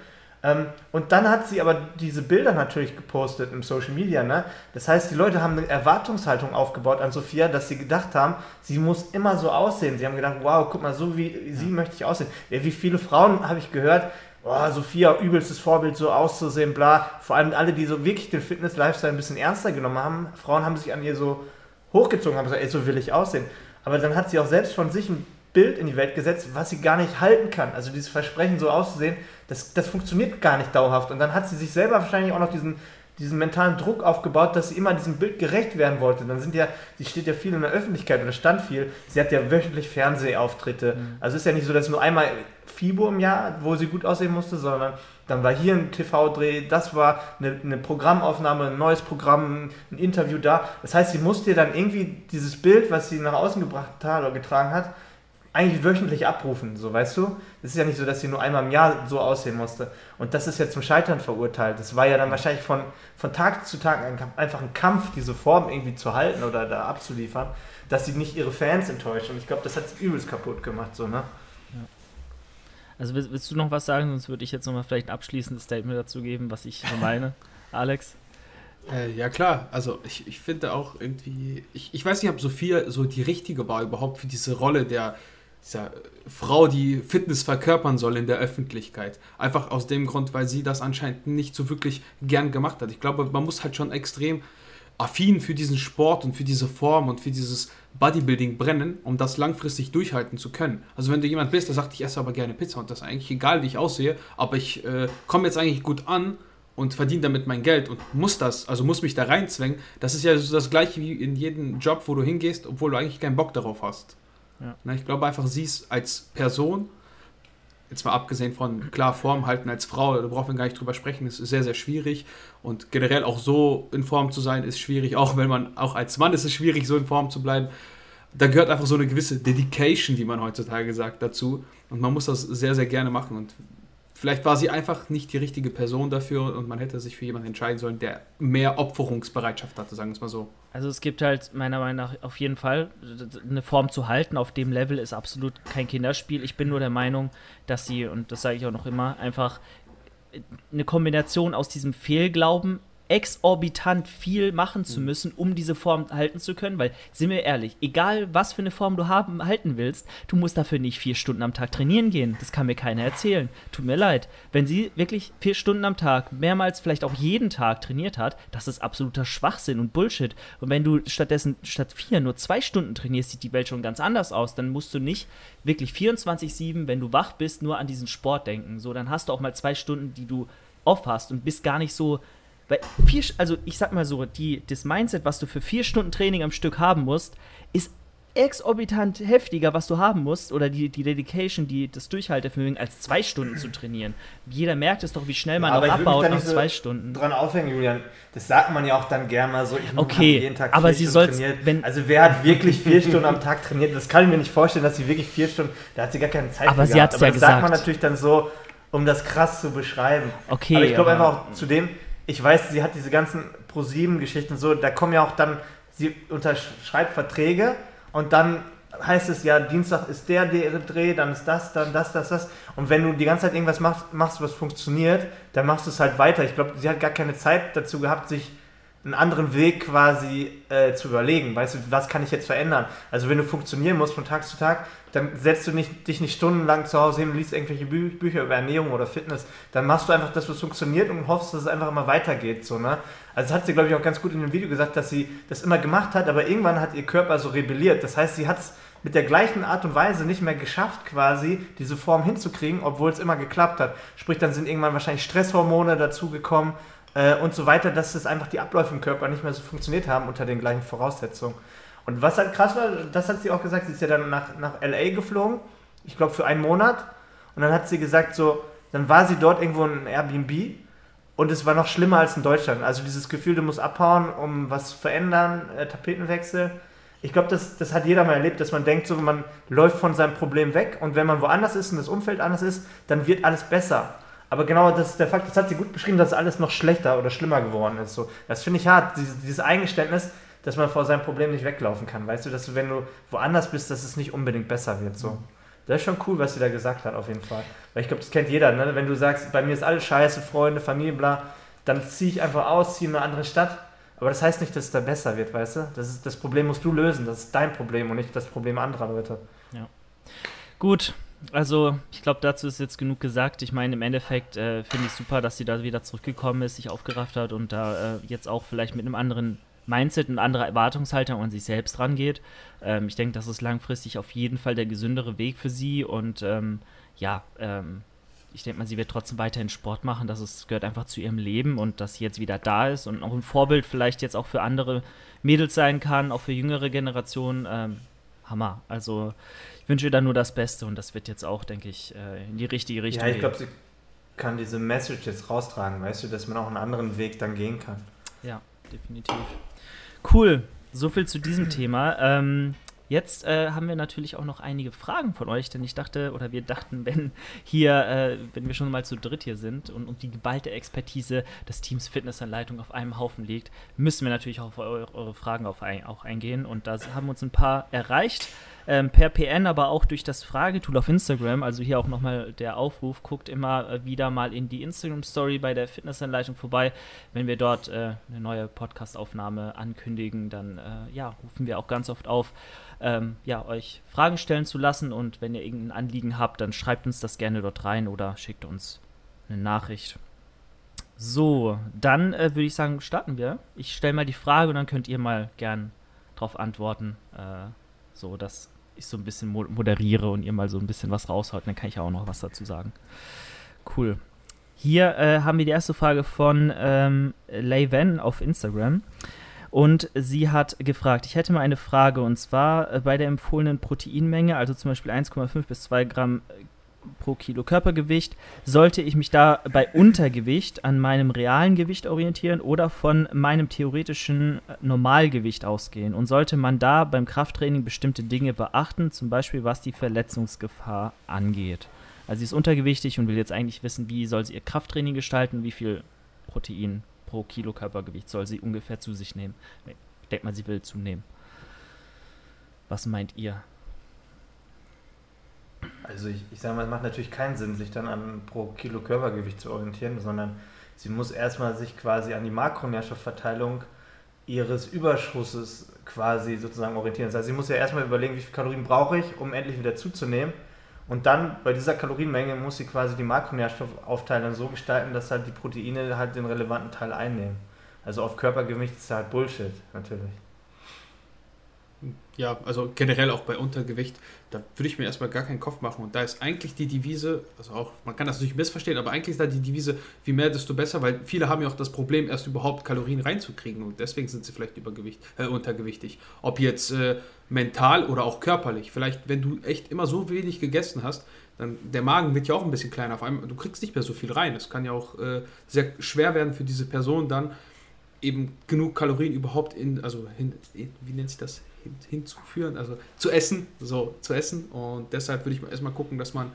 Ähm, und dann hat sie aber diese Bilder natürlich gepostet im Social Media. Ne? Das heißt, die Leute haben eine Erwartungshaltung aufgebaut an Sophia, dass sie gedacht haben, sie muss immer so aussehen. Sie haben gedacht, wow, guck mal, so wie sie möchte ich aussehen. Ja, wie viele Frauen habe ich gehört, oh, Sophia, übelstes Vorbild, so auszusehen, bla. Vor allem alle, die so wirklich den Fitness-Lifestyle ein bisschen ernster genommen haben. Frauen haben sich an ihr so hochgezogen, haben gesagt, ey, so will ich aussehen. Aber dann hat sie auch selbst von sich ein Bild in die Welt gesetzt, was sie gar nicht halten kann. Also dieses Versprechen, so auszusehen, das, das funktioniert gar nicht dauerhaft. Und dann hat sie sich selber wahrscheinlich auch noch diesen, diesen mentalen Druck aufgebaut, dass sie immer diesem Bild gerecht werden wollte. Dann sind ja, sie steht ja viel in der Öffentlichkeit oder stand viel. Sie hat ja wöchentlich Fernsehauftritte. Also es ist ja nicht so, dass nur einmal FIBO im Jahr, wo sie gut aussehen musste, sondern dann war hier ein TV-Dreh, das war eine, eine Programmaufnahme, ein neues Programm, ein Interview da. Das heißt, sie musste dann irgendwie dieses Bild, was sie nach außen gebracht hat oder getragen hat, eigentlich wöchentlich abrufen, so weißt du? Es ist ja nicht so, dass sie nur einmal im Jahr so aussehen musste. Und das ist ja zum Scheitern verurteilt. Das war ja dann wahrscheinlich von, von Tag zu Tag ein, einfach ein Kampf, diese Form irgendwie zu halten oder da abzuliefern, dass sie nicht ihre Fans enttäuscht. Und ich glaube, das hat sie übelst kaputt gemacht, so, ne? Also willst, willst du noch was sagen? Sonst würde ich jetzt nochmal vielleicht ein abschließendes Statement dazu geben, was ich so meine. Alex? Äh, ja klar, also ich, ich finde auch irgendwie, ich, ich weiß nicht, ob Sophia so die richtige war überhaupt für diese Rolle der dieser Frau, die Fitness verkörpern soll in der Öffentlichkeit. Einfach aus dem Grund, weil sie das anscheinend nicht so wirklich gern gemacht hat. Ich glaube, man muss halt schon extrem affin für diesen Sport und für diese Form und für dieses Bodybuilding brennen, um das langfristig durchhalten zu können. Also wenn du jemand bist, der sagt, ich esse aber gerne Pizza und das ist eigentlich egal, wie ich aussehe, aber ich äh, komme jetzt eigentlich gut an und verdiene damit mein Geld und muss das, also muss mich da reinzwängen, das ist ja so das gleiche wie in jedem Job, wo du hingehst, obwohl du eigentlich keinen Bock darauf hast. Ja. Ich glaube einfach, sie ist als Person, jetzt mal abgesehen von klar Form halten als Frau, da brauchen wir gar nicht drüber sprechen, ist sehr, sehr schwierig und generell auch so in Form zu sein ist schwierig, auch wenn man, auch als Mann ist es schwierig, so in Form zu bleiben. Da gehört einfach so eine gewisse Dedication, wie man heutzutage sagt, dazu und man muss das sehr, sehr gerne machen und Vielleicht war sie einfach nicht die richtige Person dafür und man hätte sich für jemanden entscheiden sollen, der mehr Opferungsbereitschaft hatte, sagen wir es mal so. Also es gibt halt meiner Meinung nach auf jeden Fall eine Form zu halten. Auf dem Level ist absolut kein Kinderspiel. Ich bin nur der Meinung, dass sie, und das sage ich auch noch immer, einfach eine Kombination aus diesem Fehlglauben, exorbitant viel machen zu müssen, um diese Form halten zu können, weil, sind wir ehrlich, egal was für eine Form du haben, halten willst, du musst dafür nicht vier Stunden am Tag trainieren gehen. Das kann mir keiner erzählen. Tut mir leid. Wenn sie wirklich vier Stunden am Tag, mehrmals vielleicht auch jeden Tag trainiert hat, das ist absoluter Schwachsinn und Bullshit. Und wenn du stattdessen statt vier nur zwei Stunden trainierst, sieht die Welt schon ganz anders aus. Dann musst du nicht wirklich 24-7, wenn du wach bist, nur an diesen Sport denken. So, dann hast du auch mal zwei Stunden, die du off hast und bist gar nicht so weil vier, also ich sag mal so, die, das Mindset, was du für vier Stunden Training am Stück haben musst, ist exorbitant heftiger, was du haben musst, oder die, die Dedication, die, das Durchhaltevermögen, als zwei Stunden zu trainieren. Jeder merkt es doch, wie schnell man aber würd mich abbaut nach so zwei Stunden. dran aufhängen, Julian. Das sagt man ja auch dann gern mal so. Ich Okay, jeden Tag aber sie trainiert. wenn- also wer hat wirklich vier Stunden am Tag trainiert? Das kann ich mir nicht vorstellen, dass sie wirklich vier Stunden. Da hat sie gar keine Zeit Aber sie gehabt. hat's ja das sagt man gesagt. natürlich dann so, um das krass zu beschreiben. Okay, aber ich glaube aber- einfach auch zu dem. Ich weiß, sie hat diese ganzen ProSieben-Geschichten so. Da kommen ja auch dann. Sie unterschreibt Verträge und dann heißt es ja, Dienstag ist der Dreh, dann ist das, dann das, das, das. Und wenn du die ganze Zeit irgendwas machst, machst was funktioniert, dann machst du es halt weiter. Ich glaube, sie hat gar keine Zeit dazu gehabt, sich einen anderen Weg quasi äh, zu überlegen. Weißt du, was kann ich jetzt verändern? Also wenn du funktionieren musst von Tag zu Tag, dann setzt du nicht, dich nicht stundenlang zu Hause hin und liest irgendwelche Bü Bücher über Ernährung oder Fitness. Dann machst du einfach das, was funktioniert und hoffst, dass es einfach immer weitergeht. So, ne? Also das hat sie, glaube ich, auch ganz gut in dem Video gesagt, dass sie das immer gemacht hat, aber irgendwann hat ihr Körper so rebelliert. Das heißt, sie hat es mit der gleichen Art und Weise nicht mehr geschafft, quasi diese Form hinzukriegen, obwohl es immer geklappt hat. Sprich, dann sind irgendwann wahrscheinlich Stresshormone dazugekommen äh, und so weiter, dass es einfach die Abläufe im Körper nicht mehr so funktioniert haben unter den gleichen Voraussetzungen. Und was halt krass war, das hat sie auch gesagt, sie ist ja dann nach, nach LA geflogen, ich glaube für einen Monat. Und dann hat sie gesagt, so, dann war sie dort irgendwo in Airbnb und es war noch schlimmer als in Deutschland. Also dieses Gefühl, du musst abhauen, um was zu verändern, äh, Tapetenwechsel. Ich glaube, das, das hat jeder mal erlebt, dass man denkt, so man läuft von seinem Problem weg und wenn man woanders ist und das Umfeld anders ist, dann wird alles besser. Aber genau das ist der Fakt, das hat sie gut beschrieben, dass alles noch schlechter oder schlimmer geworden ist. So, das finde ich hart, dieses, dieses Eingeständnis, dass man vor seinem Problem nicht weglaufen kann. Weißt du, dass du, wenn du woanders bist, dass es nicht unbedingt besser wird. So. Das ist schon cool, was sie da gesagt hat, auf jeden Fall. Weil ich glaube, das kennt jeder. Ne? Wenn du sagst, bei mir ist alles scheiße, Freunde, Familie, bla, dann ziehe ich einfach aus, ziehe in eine andere Stadt. Aber das heißt nicht, dass es da besser wird, weißt du? Das, ist, das Problem musst du lösen. Das ist dein Problem und nicht das Problem anderer Leute. Ja. Gut, also ich glaube, dazu ist jetzt genug gesagt. Ich meine, im Endeffekt äh, finde ich super, dass sie da wieder zurückgekommen ist, sich aufgerafft hat und da äh, jetzt auch vielleicht mit einem anderen Mindset und anderer Erwartungshaltung an sich selbst rangeht. Ähm, ich denke, das ist langfristig auf jeden Fall der gesündere Weg für sie und ähm, ja, ähm, ich denke mal, sie wird trotzdem weiterhin Sport machen. Das ist, gehört einfach zu ihrem Leben und dass sie jetzt wieder da ist und auch ein Vorbild vielleicht jetzt auch für andere Mädels sein kann, auch für jüngere Generationen. Ähm, Hammer. Also wünsche ihr da nur das Beste und das wird jetzt auch, denke ich, äh, in die richtige Richtung Ja, ich glaube, sie kann diese Message jetzt raustragen, weißt du, dass man auch einen anderen Weg dann gehen kann. Ja, definitiv. Cool, so viel zu diesem Thema. Ähm, Jetzt äh, haben wir natürlich auch noch einige Fragen von euch, denn ich dachte, oder wir dachten, wenn hier, äh, wenn wir schon mal zu dritt hier sind und, und die geballte Expertise des Teams Fitnessanleitung auf einem Haufen liegt, müssen wir natürlich auch auf eure, eure Fragen auf ein, auch eingehen. Und da haben uns ein paar erreicht ähm, per PN, aber auch durch das Fragetool auf Instagram. Also hier auch nochmal der Aufruf, guckt immer äh, wieder mal in die Instagram-Story bei der Fitnessanleitung vorbei. Wenn wir dort äh, eine neue Podcast-Aufnahme ankündigen, dann äh, ja, rufen wir auch ganz oft auf, ähm, ja, euch Fragen stellen zu lassen. Und wenn ihr irgendein Anliegen habt, dann schreibt uns das gerne dort rein oder schickt uns eine Nachricht. So, dann äh, würde ich sagen, starten wir. Ich stelle mal die Frage und dann könnt ihr mal gern darauf antworten. Äh, so, dass ich so ein bisschen moderiere und ihr mal so ein bisschen was raushaut, dann kann ich auch noch was dazu sagen. Cool. Hier äh, haben wir die erste Frage von ähm, Layven auf Instagram. Und sie hat gefragt, ich hätte mal eine Frage und zwar äh, bei der empfohlenen Proteinmenge, also zum Beispiel 1,5 bis 2 Gramm pro Kilo Körpergewicht. Sollte ich mich da bei Untergewicht an meinem realen Gewicht orientieren oder von meinem theoretischen äh, Normalgewicht ausgehen? Und sollte man da beim Krafttraining bestimmte Dinge beachten, zum Beispiel was die Verletzungsgefahr angeht? Also sie ist untergewichtig und will jetzt eigentlich wissen, wie soll sie ihr Krafttraining gestalten, wie viel Protein pro Kilo Körpergewicht soll sie ungefähr zu sich nehmen. Ich denke mal, sie will zunehmen. Was meint ihr? Also ich, ich sage mal, es macht natürlich keinen Sinn, sich dann an pro Kilo Körpergewicht zu orientieren, sondern sie muss erstmal sich quasi an die Makronährstoffverteilung ihres Überschusses quasi sozusagen orientieren. Das heißt, sie muss ja erstmal überlegen, wie viel Kalorien brauche ich, um endlich wieder zuzunehmen. Und dann bei dieser Kalorienmenge muss sie quasi die Makronährstoffaufteilung so gestalten, dass halt die Proteine halt den relevanten Teil einnehmen. Also auf Körpergewicht ist halt Bullshit, natürlich. Ja, also generell auch bei Untergewicht, da würde ich mir erstmal gar keinen Kopf machen. Und da ist eigentlich die Devise, also auch, man kann das natürlich missverstehen, aber eigentlich ist da die Devise, wie mehr, desto besser, weil viele haben ja auch das Problem, erst überhaupt Kalorien reinzukriegen und deswegen sind sie vielleicht übergewicht, äh, untergewichtig. Ob jetzt äh, mental oder auch körperlich. Vielleicht, wenn du echt immer so wenig gegessen hast, dann der Magen wird ja auch ein bisschen kleiner. Auf einmal, du kriegst nicht mehr so viel rein. Es kann ja auch äh, sehr schwer werden für diese Person dann eben genug Kalorien überhaupt in, also hin, wie nennt sich das? Hinzuführen, also zu essen, so zu essen. Und deshalb würde ich erstmal gucken, dass man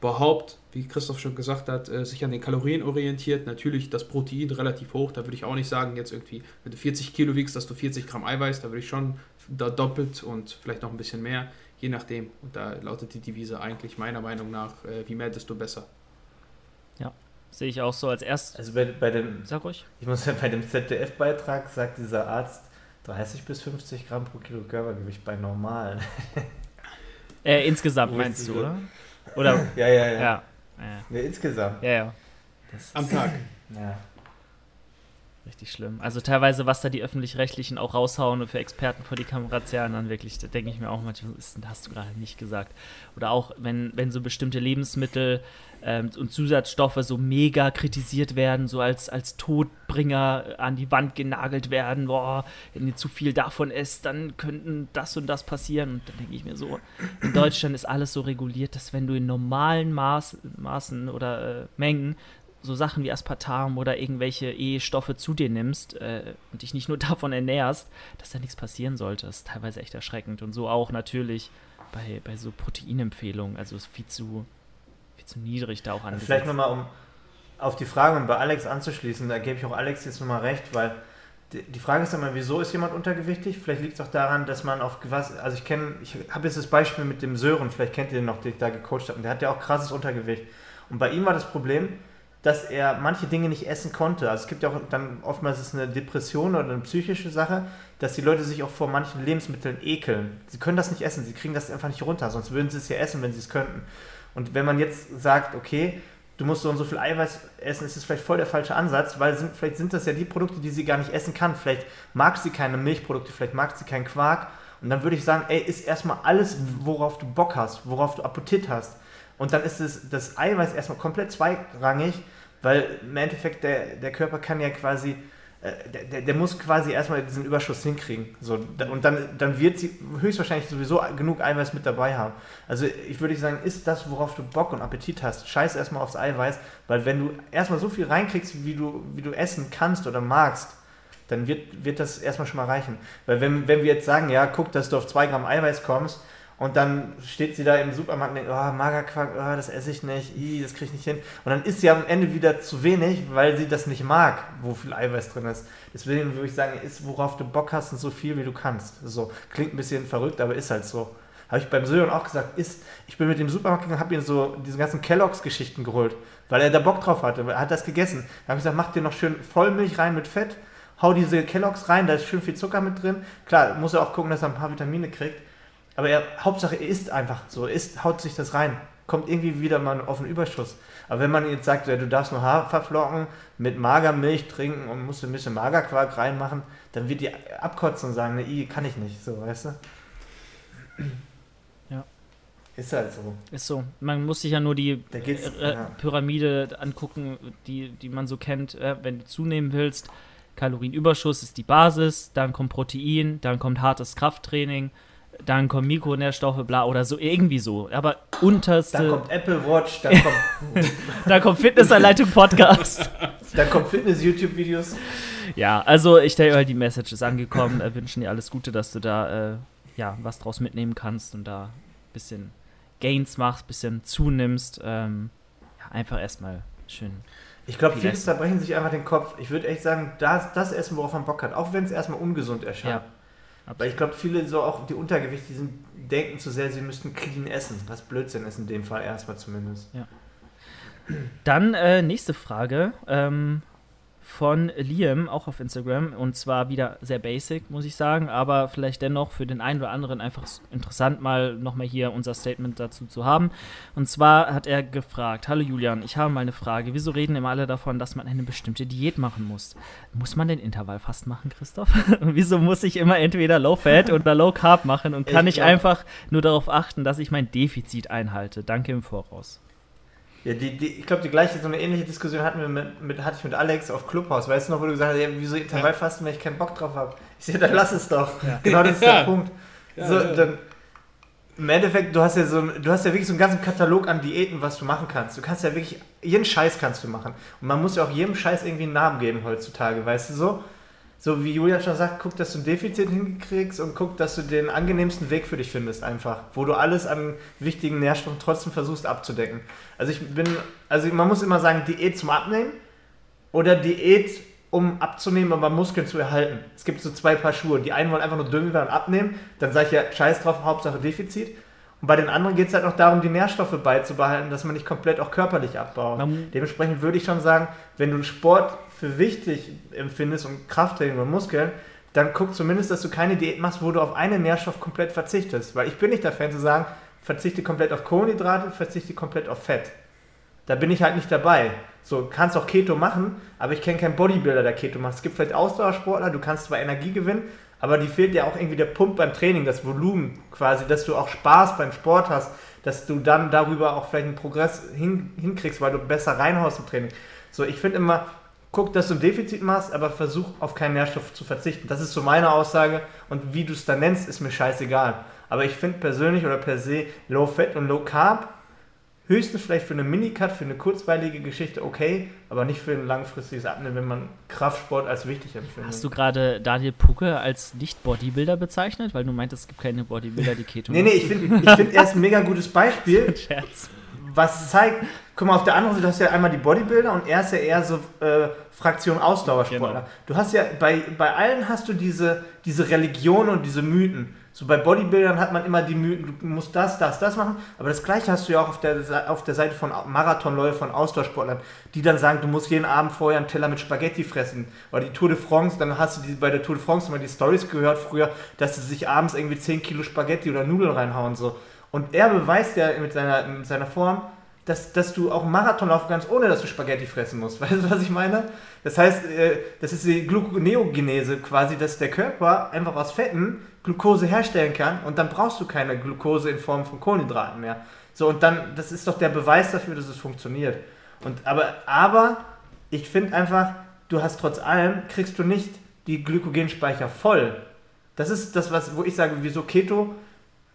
überhaupt, wie Christoph schon gesagt hat, äh, sich an den Kalorien orientiert. Natürlich das Protein relativ hoch. Da würde ich auch nicht sagen, jetzt irgendwie, wenn du 40 Kilo wiegst, dass du 40 Gramm Eiweiß, da würde ich schon da doppelt und vielleicht noch ein bisschen mehr, je nachdem. Und da lautet die Devise eigentlich meiner Meinung nach, äh, wie mehr, desto besser. sehe ich auch so als erstes. Also bei, bei dem, Sag ruhig. ich muss ja bei dem ZDF-Beitrag sagt dieser Arzt 30 bis 50 Gramm pro Kilo Körpergewicht bei normalen. Äh, insgesamt meinst du, oder? Oder? Ja, ja, ja. ja. Ja, Ja, insgesamt. ja. ja. Das Am Tag. Ja. Richtig schlimm. Also teilweise, was da die Öffentlich-Rechtlichen auch raushauen und für Experten vor die Kamera zerren, dann wirklich, da denke ich mir auch manchmal, denn, hast du gerade nicht gesagt. Oder auch, wenn, wenn so bestimmte Lebensmittel ähm, und Zusatzstoffe so mega kritisiert werden, so als, als Todbringer an die Wand genagelt werden, boah, wenn ihr zu viel davon esst, dann könnten das und das passieren. Und dann denke ich mir so, in Deutschland ist alles so reguliert, dass wenn du in normalen Maß, Maßen oder äh, Mengen so Sachen wie Aspartam oder irgendwelche E-Stoffe zu dir nimmst äh, und dich nicht nur davon ernährst, dass da nichts passieren sollte. Das ist teilweise echt erschreckend. Und so auch natürlich bei, bei so Proteinempfehlungen. Also ist viel zu, viel zu niedrig da auch Also angesetzt. Vielleicht nochmal, um auf die Frage und bei Alex anzuschließen, da gebe ich auch Alex jetzt nochmal recht, weil die, die Frage ist immer, wieso ist jemand untergewichtig? Vielleicht liegt es auch daran, dass man auf was, also ich kenne, ich habe jetzt das Beispiel mit dem Sören, vielleicht kennt ihr den noch, den ich da gecoacht habe, und der hat ja auch krasses Untergewicht. Und bei ihm war das Problem, dass er manche Dinge nicht essen konnte. Also es gibt ja auch dann oftmals ist eine Depression oder eine psychische Sache, dass die Leute sich auch vor manchen Lebensmitteln ekeln. Sie können das nicht essen, sie kriegen das einfach nicht runter, sonst würden sie es ja essen, wenn sie es könnten. Und wenn man jetzt sagt, okay, du musst so und so viel Eiweiß essen, ist das vielleicht voll der falsche Ansatz, weil sind, vielleicht sind das ja die Produkte, die sie gar nicht essen kann. Vielleicht mag sie keine Milchprodukte, vielleicht mag sie keinen Quark. Und dann würde ich sagen, ey, isst erstmal alles, worauf du Bock hast, worauf du Appetit hast. Und dann ist es, das Eiweiß erstmal komplett zweitrangig, weil im Endeffekt der, der Körper kann ja quasi, äh, der, der, der muss quasi erstmal diesen Überschuss hinkriegen. So, und dann, dann wird sie höchstwahrscheinlich sowieso genug Eiweiß mit dabei haben. Also ich würde sagen, ist das, worauf du Bock und Appetit hast, scheiß erstmal aufs Eiweiß, weil wenn du erstmal so viel reinkriegst, wie du, wie du essen kannst oder magst, dann wird, wird das erstmal schon mal reichen. Weil wenn, wenn wir jetzt sagen, ja, guck, dass du auf 2 Gramm Eiweiß kommst und dann steht sie da im Supermarkt und denkt, oh, Magerquark, oh, das esse ich nicht, Ih, das kriege ich nicht hin. Und dann isst sie am Ende wieder zu wenig, weil sie das nicht mag, wo viel Eiweiß drin ist. Deswegen würde ich sagen, isst, worauf du Bock hast und so viel, wie du kannst. So, klingt ein bisschen verrückt, aber ist halt so. Habe ich beim Sören auch gesagt, ist, ich bin mit dem Supermarkt gegangen, habe ihm so diese ganzen Kelloggs-Geschichten geholt, weil er da Bock drauf hatte. Er hat das gegessen. Da habe ich gesagt, mach dir noch schön Vollmilch rein mit Fett, hau diese Kelloggs rein, da ist schön viel Zucker mit drin. Klar, muss er auch gucken, dass er ein paar Vitamine kriegt. Aber er, Hauptsache, er isst einfach so, isst, haut sich das rein. Kommt irgendwie wieder mal auf einen Überschuss. Aber wenn man jetzt sagt, ja, du darfst nur Haferflocken mit Magermilch trinken und musst ein bisschen Magerquark reinmachen, dann wird die abkotzen und sagen, ne, kann ich nicht, so, weißt du? Ja. Ist halt so. Ist so. Man muss sich ja nur die äh, ja. Pyramide angucken, die, die man so kennt. Äh, wenn du zunehmen willst, Kalorienüberschuss ist die Basis, dann kommt Protein, dann kommt hartes Krafttraining, dann kommen Mikronährstoffe, bla oder so, irgendwie so. Aber unterste. Dann kommt Apple Watch, dann kommt, dann kommt Fitnessanleitung Podcast. dann kommt Fitness-YouTube-Videos. ja, also ich denke, halt, die Message ist angekommen. Wir wünschen dir alles Gute, dass du da äh, ja, was draus mitnehmen kannst und da ein bisschen Gains machst, ein bisschen zunimmst. Ähm, ja, einfach erstmal schön. Ich glaube, Viel viele zerbrechen sich einfach den Kopf. Ich würde echt sagen, das, das Essen, worauf man Bock hat, auch wenn es erstmal ungesund erscheint. Ja. Weil ich glaube, viele so auch die Untergewicht, die sind, denken zu sehr, sie müssten clean essen. Was Blödsinn ist in dem Fall erstmal zumindest. Dann äh, nächste Frage ähm, von Liam, auch auf Instagram. Und zwar wieder sehr basic, muss ich sagen, aber vielleicht dennoch für den einen oder anderen einfach interessant, mal nochmal hier unser Statement dazu zu haben. Und zwar hat er gefragt: Hallo Julian, ich habe mal eine Frage. Wieso reden immer alle davon, dass man eine bestimmte Diät machen muss? Muss man den Intervallfast machen, Christoph? Wieso muss ich immer entweder Low Fat oder Low Carb machen und kann Ich ich einfach nur darauf achten, dass ich mein Defizit einhalte? Danke im Voraus. Ja, die, die, ich glaube, die gleiche, so eine ähnliche Diskussion hatten wir mit, mit, hatte ich mit Alex auf Clubhouse. Weißt du noch, wo du gesagt hast, ja, wieso Intervallfasten, wenn ich keinen Bock drauf habe? Ich sehe, dann lass es doch. Genau das ist Ja. der Punkt. Ja, so, ja. Dann, Im Endeffekt, du hast ja so, du hast ja wirklich so einen ganzen Katalog an Diäten, was du machen kannst. Du kannst ja wirklich, jeden Scheiß kannst du machen. Und man muss ja auch jedem Scheiß irgendwie einen Namen geben heutzutage, weißt du so? So wie Julian schon sagt, guck, dass du ein Defizit hinkriegst und guck, dass du den angenehmsten Weg für dich findest einfach, wo du alles an wichtigen Nährstoffen trotzdem versuchst abzudecken. Also ich bin, also man muss immer sagen, Diät zum Abnehmen oder Diät, um abzunehmen, aber Muskeln zu erhalten. Es gibt so zwei Paar Schuhe. Die einen wollen einfach nur dünn werden und abnehmen, dann sage ich ja, scheiß drauf, Hauptsache Defizit. Und bei den anderen geht es halt noch darum, die Nährstoffe beizubehalten, dass man nicht komplett auch körperlich abbaut. Man- Dementsprechend würde ich schon sagen, wenn du Sport für wichtig empfindest und Krafttraining oder Muskeln, dann guck zumindest, dass du keine Diät machst, wo du auf einen Nährstoff komplett verzichtest. Weil ich bin nicht der Fan zu sagen, verzichte komplett auf Kohlenhydrate, verzichte komplett auf Fett. Da bin ich halt nicht dabei. So, kannst auch Keto machen, aber ich kenne keinen Bodybuilder, der Keto macht. Es gibt vielleicht Ausdauersportler, du kannst zwar Energie gewinnen, aber die fehlt dir auch irgendwie der Pump beim Training, das Volumen quasi, dass du auch Spaß beim Sport hast, dass du dann darüber auch vielleicht einen Progress hin, hinkriegst, weil du besser reinhaust im Training. So, ich finde immer, guck, dass du ein Defizit machst, aber versuch auf keinen Nährstoff zu verzichten. Das ist so meine Aussage und wie du es dann nennst, ist mir scheißegal. Aber ich finde persönlich oder per se Low Fat und Low Carb höchstens vielleicht für eine Minicut, für eine kurzweilige Geschichte okay, aber nicht für ein langfristiges Abnehmen, wenn man Kraftsport als wichtig empfindet. Hast du gerade Daniel Pucke als Nicht-Bodybuilder bezeichnet? Weil du meintest, es gibt keine Bodybuilder, die Keto Nee, nee, ich finde, ich find, er ist ein mega gutes Beispiel. Scherz. was zeigt, guck mal, auf der anderen Seite, du hast ja einmal die Bodybuilder und er ist ja eher so äh, Fraktion Ausdauersportler. Genau. Du hast ja, bei, bei allen hast du diese, diese Religion und diese Mythen. So bei Bodybuildern hat man immer die Mythen, du musst das, das, das machen, aber das gleiche hast du ja auch auf der, auf der Seite von Marathonläufern, Ausdauersportlern, die dann sagen, du musst jeden Abend vorher einen Teller mit Spaghetti fressen. Oder die Tour de France, dann hast du die, bei der Tour de France immer die Stories gehört früher, dass sie sich abends irgendwie 10 Kilo Spaghetti oder Nudeln reinhauen. So. Und er beweist ja mit seiner, mit seiner Form, dass, dass du auch einen Marathon laufen kannst, ohne dass du Spaghetti fressen musst. Weißt du, was ich meine? Das heißt, äh, das ist die Gluconeogenese quasi, dass der Körper einfach aus Fetten Glucose herstellen kann und dann brauchst du keine Glucose in Form von Kohlenhydraten mehr. So, und dann, das ist doch der Beweis dafür, dass es funktioniert. Und, aber, aber ich finde einfach, du hast trotz allem, kriegst du nicht die Glykogenspeicher voll. Das ist das, was, wo ich sage, wieso Keto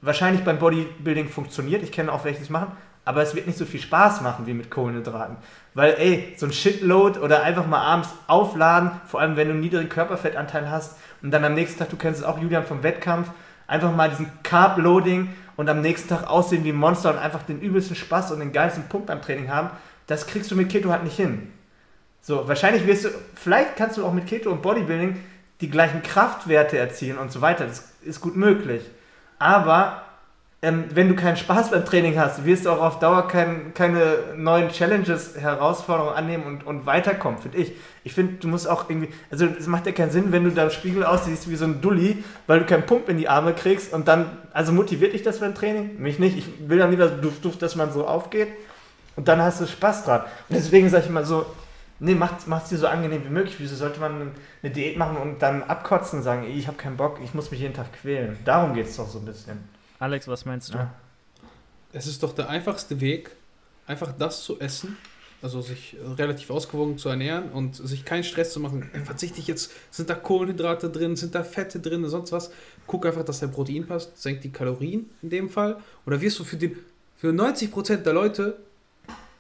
wahrscheinlich beim Bodybuilding funktioniert. Ich kenne auch welche, die es machen. Aber es wird nicht so viel Spaß machen wie mit Kohlenhydraten. Weil, ey, so ein Shitload oder einfach mal abends aufladen, vor allem wenn du einen niedrigen Körperfettanteil hast und dann am nächsten Tag, du kennst es auch, Julian, vom Wettkampf, einfach mal diesen Carb-Loading und am nächsten Tag aussehen wie ein Monster und einfach den übelsten Spaß und den geilsten Punkt beim Training haben, das kriegst du mit Keto halt nicht hin. So, wahrscheinlich wirst du, vielleicht kannst du auch mit Keto und Bodybuilding die gleichen Kraftwerte erzielen und so weiter. Das ist gut möglich. Aber ähm, wenn du keinen Spaß beim Training hast, wirst du auch auf Dauer kein, keine neuen Challenges, Herausforderungen annehmen und, und weiterkommen, finde ich. Ich finde, du musst auch irgendwie, also es macht ja keinen Sinn, wenn du da im Spiegel aussiehst wie so ein Dulli, weil du keinen Pump in die Arme kriegst und dann, also motiviert dich das beim Training? Mich nicht. Ich will dann lieber duft, duft, dass man so aufgeht und dann hast du Spaß dran. Und deswegen sage ich immer so, nee, macht es dir so angenehm wie möglich. Wieso sollte man eine Diät machen und dann abkotzen und sagen, ich habe keinen Bock, ich muss mich jeden Tag quälen. Darum geht es doch so ein bisschen. Alex, was meinst du? Ja. Es ist doch der einfachste Weg, einfach das zu essen, also sich äh, relativ ausgewogen zu ernähren und sich keinen Stress zu machen. Verzichte ich jetzt, sind da Kohlenhydrate drin, sind da Fette drin, sonst was? Guck einfach, dass dein Protein passt, senkt die Kalorien in dem Fall. Oder wirst du für, den, für 90% der Leute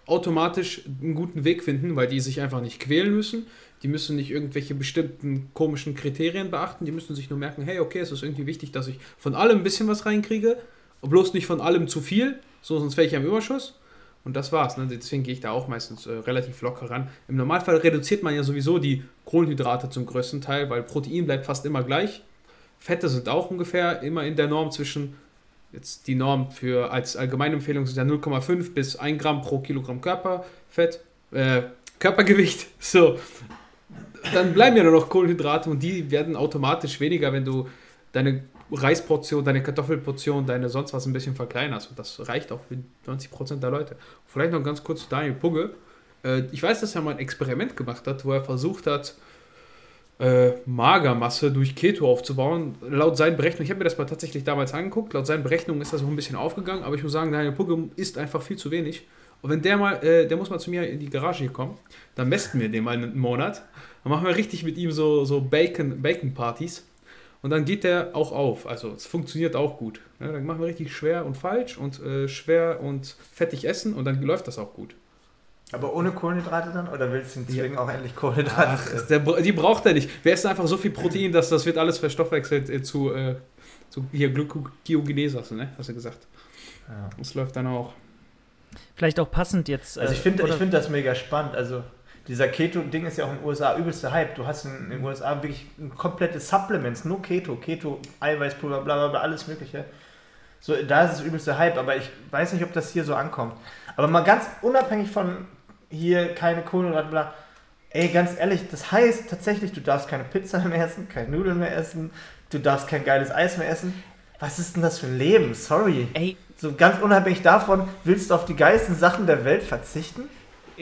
automatisch einen guten Weg finden, weil die sich einfach nicht quälen müssen. Die müssen nicht irgendwelche bestimmten komischen Kriterien beachten. Die müssen sich nur merken, hey, okay, es ist irgendwie wichtig, dass ich von allem ein bisschen was reinkriege, bloß nicht von allem zu viel, so sonst wäre ich am Überschuss. Und das war's. Ne? Deswegen gehe ich da auch meistens äh, relativ locker ran. Im Normalfall reduziert man ja sowieso die Kohlenhydrate zum größten Teil, weil Protein bleibt fast immer gleich. Fette sind auch ungefähr immer in der Norm zwischen, jetzt die Norm für als Allgemeinempfehlung sind ja 0,5 bis 1 Gramm pro Kilogramm Körperfett, äh, Körpergewicht. So, dann bleiben ja nur noch Kohlenhydrate und die werden automatisch weniger, wenn du deine Reisportion, deine Kartoffelportion, deine sonst was ein bisschen verkleinerst. Und das reicht auch für 90% der Leute. Vielleicht noch ganz kurz zu Daniel Pugge. Äh, ich weiß, dass er mal ein Experiment gemacht hat, wo er versucht hat, äh, Magermasse durch Keto aufzubauen. Laut seinen Berechnungen, ich habe mir das mal tatsächlich damals angeguckt, laut seinen Berechnungen ist das auch ein bisschen aufgegangen, aber ich muss sagen, Daniel Pugge isst einfach viel zu wenig. Und wenn der mal, äh, der muss mal zu mir in die Garage kommen, dann mästen wir den mal einen Monat. Dann machen wir richtig mit ihm so, so Bacon, Bacon-Partys. Und dann geht der auch auf. Also es funktioniert auch gut. Ja, dann machen wir richtig schwer und falsch und äh, schwer und fettig essen und dann läuft das auch gut. Aber ohne Kohlenhydrate dann? Oder willst du ihn zwingen, auch endlich Kohlenhydrate Ach, der, die braucht er nicht. Wir essen einfach so viel Protein, dass das wird alles verstoffwechselt äh, zu, äh, zu hier du, ne? Hast du gesagt. Ja. Das läuft dann auch. Vielleicht auch passend jetzt. Also ich äh, finde ich find das mega spannend. Also dieser Keto-Ding ist ja auch in den USA übelster Hype. Du hast in, in den USA wirklich ein komplettes Supplements, nur Keto, Keto, Eiweißpulver, bla bla bla, alles mögliche. So, da ist es übelste Hype, aber ich weiß nicht, ob das hier so ankommt. Aber mal ganz unabhängig von hier keine Kohlenhydrate, bla. Ey, ganz ehrlich, das heißt tatsächlich, du darfst keine Pizza mehr essen, keine Nudeln mehr essen, du darfst kein geiles Eis mehr essen. Was ist denn das für ein Leben? Sorry. Ey, So ganz unabhängig davon, willst du auf die geilsten Sachen der Welt verzichten?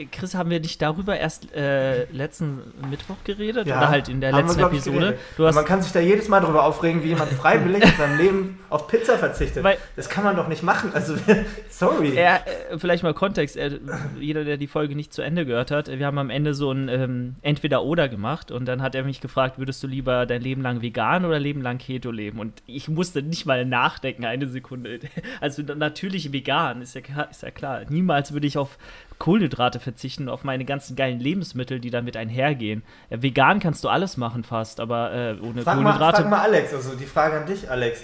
Chris, haben wir nicht darüber erst äh, letzten Mittwoch geredet? Ja, Oder halt in der wir, letzten ich, Episode? man kann sich da jedes Mal darüber aufregen, wie jemand freiwillig in seinem Leben auf Pizza verzichtet. Weil- das kann man doch nicht machen. Also, sorry. Er, äh, vielleicht mal Kontext, er, jeder, der die Folge nicht zu Ende gehört hat, wir haben am Ende so ein ähm, Entweder-Oder gemacht und dann hat er mich gefragt, würdest du lieber dein Leben lang vegan oder Leben lang Keto leben? Und ich musste nicht mal nachdenken, eine Sekunde. Also natürlich vegan, ist ja, ist ja klar. Niemals würde ich auf Kohlenhydrate verzichten, auf meine ganzen geilen Lebensmittel, die damit einhergehen. Äh, vegan kannst du alles machen fast, aber äh, ohne frag, mal, Kohlenhydrate... frag mal Alex, also die Frage an dich, Alex.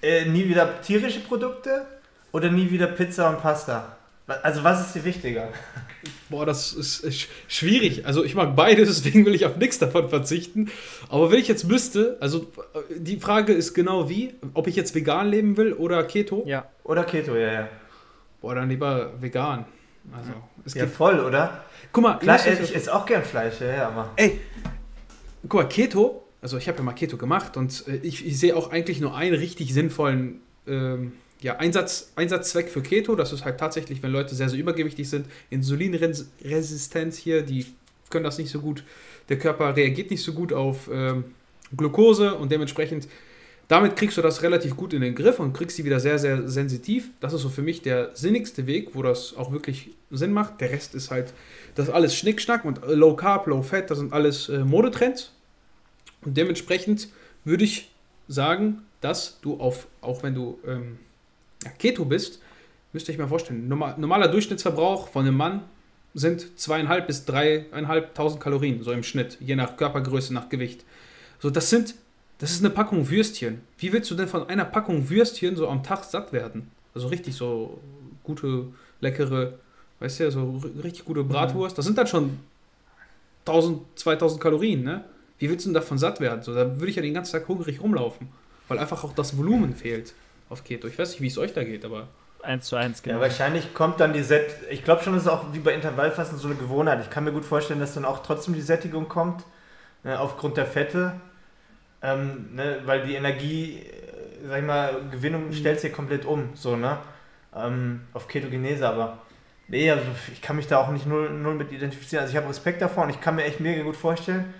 Äh, nie wieder tierische Produkte oder nie wieder Pizza und Pasta? Also, was ist dir wichtiger? Boah, das ist, schwierig. Also ich mag beide, deswegen will ich auf nichts davon verzichten. Aber wenn ich jetzt müsste, also äh, die Frage ist genau wie, ob ich jetzt vegan leben will oder Keto. ja, Oder Keto, ja, ja. Boah, dann lieber vegan. Also es Ja, voll, oder? guck mal, äh, euch- ich esse auch gern Fleisch, ja, ja, aber. Ey, guck mal, Keto, also ich habe ja mal Keto gemacht und äh, ich, ich sehe auch eigentlich nur einen richtig sinnvollen ähm, ja, Einsatz, Einsatzzweck für Keto. Das ist halt tatsächlich, wenn Leute sehr, sehr übergewichtig sind, Insulinresistenz hier, die können das nicht so gut, der Körper reagiert nicht so gut auf ähm, Glucose und dementsprechend, damit kriegst du das relativ gut in den Griff und kriegst sie wieder sehr, sehr sensitiv. Das ist so für mich der sinnigste Weg, wo das auch wirklich Sinn macht. Der Rest ist halt das alles Schnickschnack und Low Carb, Low Fat, das sind alles äh, Modetrends. Und dementsprechend würde ich sagen, dass du auf, auch wenn du ähm, Keto bist, müsst ihr euch mal vorstellen, normal, normaler Durchschnittsverbrauch von einem Mann sind zweieinhalb bis dreieinhalbtausend Kalorien, so im Schnitt, je nach Körpergröße, nach Gewicht. So, das sind, das ist eine Packung Würstchen. Wie willst du denn von einer Packung Würstchen so am Tag satt werden? Also richtig so gute, leckere, weißt du, so r- richtig gute Bratwurst. Das sind dann schon 1000, 2000 Kalorien, ne? Wie willst du denn davon satt werden? So, da würde ich ja den ganzen Tag hungrig rumlaufen, weil einfach auch das Volumen fehlt auf Keto. Ich weiß nicht, wie es euch da geht, aber eins zu eins, Ja, genau. wahrscheinlich kommt dann die Set. Ich glaube schon, das ist auch wie bei Intervallfasten so eine Gewohnheit. Ich kann mir gut vorstellen, dass dann auch trotzdem die Sättigung kommt, ne, aufgrund der Fette. Ähm, ne, weil die Energie, äh, sag ich mal, Gewinnung stellt sich komplett um, so, ne? Ähm, auf Ketogenese, aber. Nee, also ich kann mich da auch nicht null, null mit identifizieren. Also ich habe Respekt davor und ich kann mir echt mega gut vorstellen,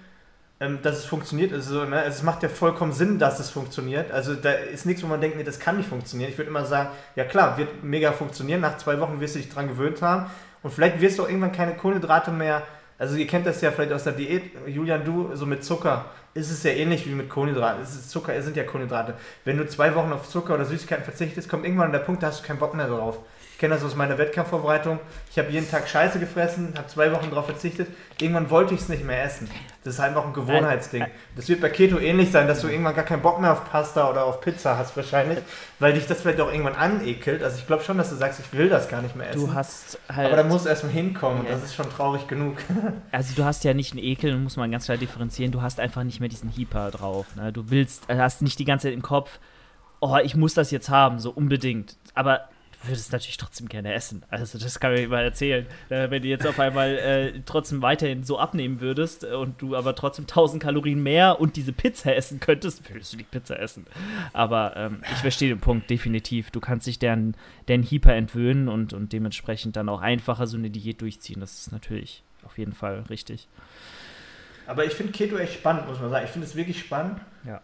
ähm, dass es funktioniert. Also, ne, es macht ja vollkommen Sinn, dass es funktioniert. Also da ist nichts, wo man denkt, nee, das kann nicht funktionieren. Ich würde immer sagen, ja klar, wird mega funktionieren. Nach zwei Wochen wirst du dich dran gewöhnt haben. Und vielleicht wirst du auch irgendwann keine Kohlenhydrate mehr. Also ihr kennt das ja vielleicht aus der Diät. Julian, du, so mit Zucker ist es ja ähnlich wie mit Kohlenhydraten. Es ist Zucker, es sind ja Kohlenhydrate. Wenn du zwei Wochen auf Zucker oder Süßigkeiten verzichtest, kommt irgendwann der Punkt, da hast du keinen Bock mehr drauf. Ich kenne das aus meiner Wettkampfvorbereitung. Ich habe jeden Tag Scheiße gefressen, habe zwei Wochen darauf verzichtet. Irgendwann wollte ich es nicht mehr essen. Das ist einfach ein Gewohnheitsding. Das wird bei Keto ähnlich sein, dass du irgendwann gar keinen Bock mehr auf Pasta oder auf Pizza hast wahrscheinlich, weil dich das vielleicht auch irgendwann anekelt. Also ich glaube schon, dass du sagst, ich will das gar nicht mehr essen. Du hast halt. Aber da muss erstmal hinkommen und Ja. das ist schon traurig genug. Also du hast ja nicht einen Ekel, muss man ganz klar differenzieren. Du hast einfach nicht mehr diesen Hyper drauf. Ne? Du willst, äh, hast nicht die ganze Zeit im Kopf, oh, ich muss das jetzt haben, so unbedingt. Aber du würdest natürlich trotzdem gerne essen. Also das kann ich mal erzählen. Äh, wenn du jetzt auf einmal äh, trotzdem weiterhin so abnehmen würdest äh, und du aber trotzdem 1000 Kalorien mehr und diese Pizza essen könntest, würdest du die Pizza essen. Aber ähm, ich verstehe den Punkt definitiv. Du kannst dich deren, deren Hyper entwöhnen und, und dementsprechend dann auch einfacher so eine Diät durchziehen. Das ist natürlich auf jeden Fall richtig. Aber ich finde Keto echt spannend, muss man sagen. Ich finde es wirklich spannend. Ja.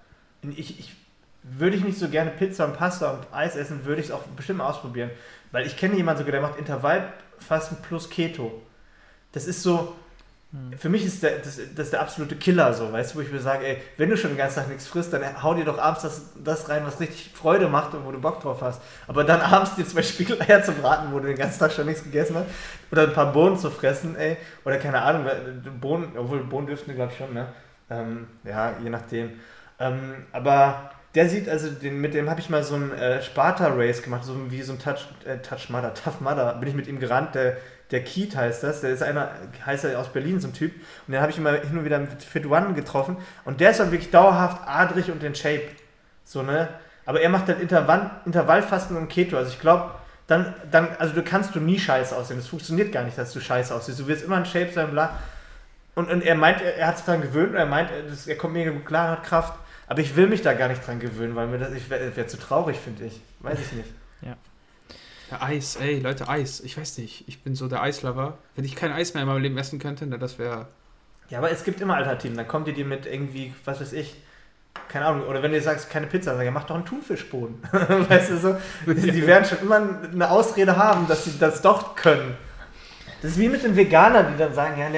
Ich, ich würde ich nicht so gerne Pizza und Pasta und Eis essen, würde ich es auch bestimmt ausprobieren. Weil ich kenne jemanden sogar, der macht Intervallfasten plus Keto. Das ist so, für mich ist der, das, das ist der absolute Killer so, weißt du, wo ich mir sage, ey, wenn du schon den ganzen Tag nichts frisst, dann hau dir doch abends das, das rein, was richtig Freude macht und wo du Bock drauf hast. Aber dann abends dir zwei Spiegeleier zu braten, wo du den ganzen Tag schon nichts gegessen hast, oder ein paar Bohnen zu fressen, ey, oder keine Ahnung, weil- Bohnen, obwohl Bohnen dürften glaube ich schon, ne? Ähm, ja, je nachdem. Ähm, aber der sieht, also den, mit dem habe ich mal so ein äh, Sparta-Race gemacht, so wie so ein Touch, äh, Touch Mudder, Tough Mudder, bin ich mit ihm gerannt, der, der Keith heißt das, der ist einer, heißt er aus Berlin, so ein Typ, und den habe ich immer hin und wieder mit Fit One getroffen, und der ist dann wirklich dauerhaft adrig und in Shape, so, ne, Aber er macht halt Intervall, Intervallfasten und Keto. Also ich glaube, dann, dann, also du kannst du nie scheiße aussehen. Das funktioniert gar nicht, dass du scheiße aussiehst. Du wirst immer in Shape sein, bla. Und, und er meint, er, er hat sich daran gewöhnt und er meint, das, er kommt mega gut klar, hat Kraft. Aber ich will mich da gar nicht dran gewöhnen, weil mir das, ich wäre wär zu traurig, finde ich. Weiß ich nicht. Ja. Ja, Eis, ey, Leute, Eis. Ich weiß nicht, ich bin so der Eislover. Wenn ich kein Eis mehr in meinem Leben essen könnte, dann das wäre. Ja, aber es gibt immer Alternativen. Dann kommt ihr dir mit irgendwie, was weiß ich, keine Ahnung, oder wenn du sagst, keine Pizza, dann mach doch einen Thunfischboden. weißt du so? Die, die, werden schon immer eine Ausrede haben, dass sie das doch können. Das ist wie mit den Veganern, die dann sagen, ja,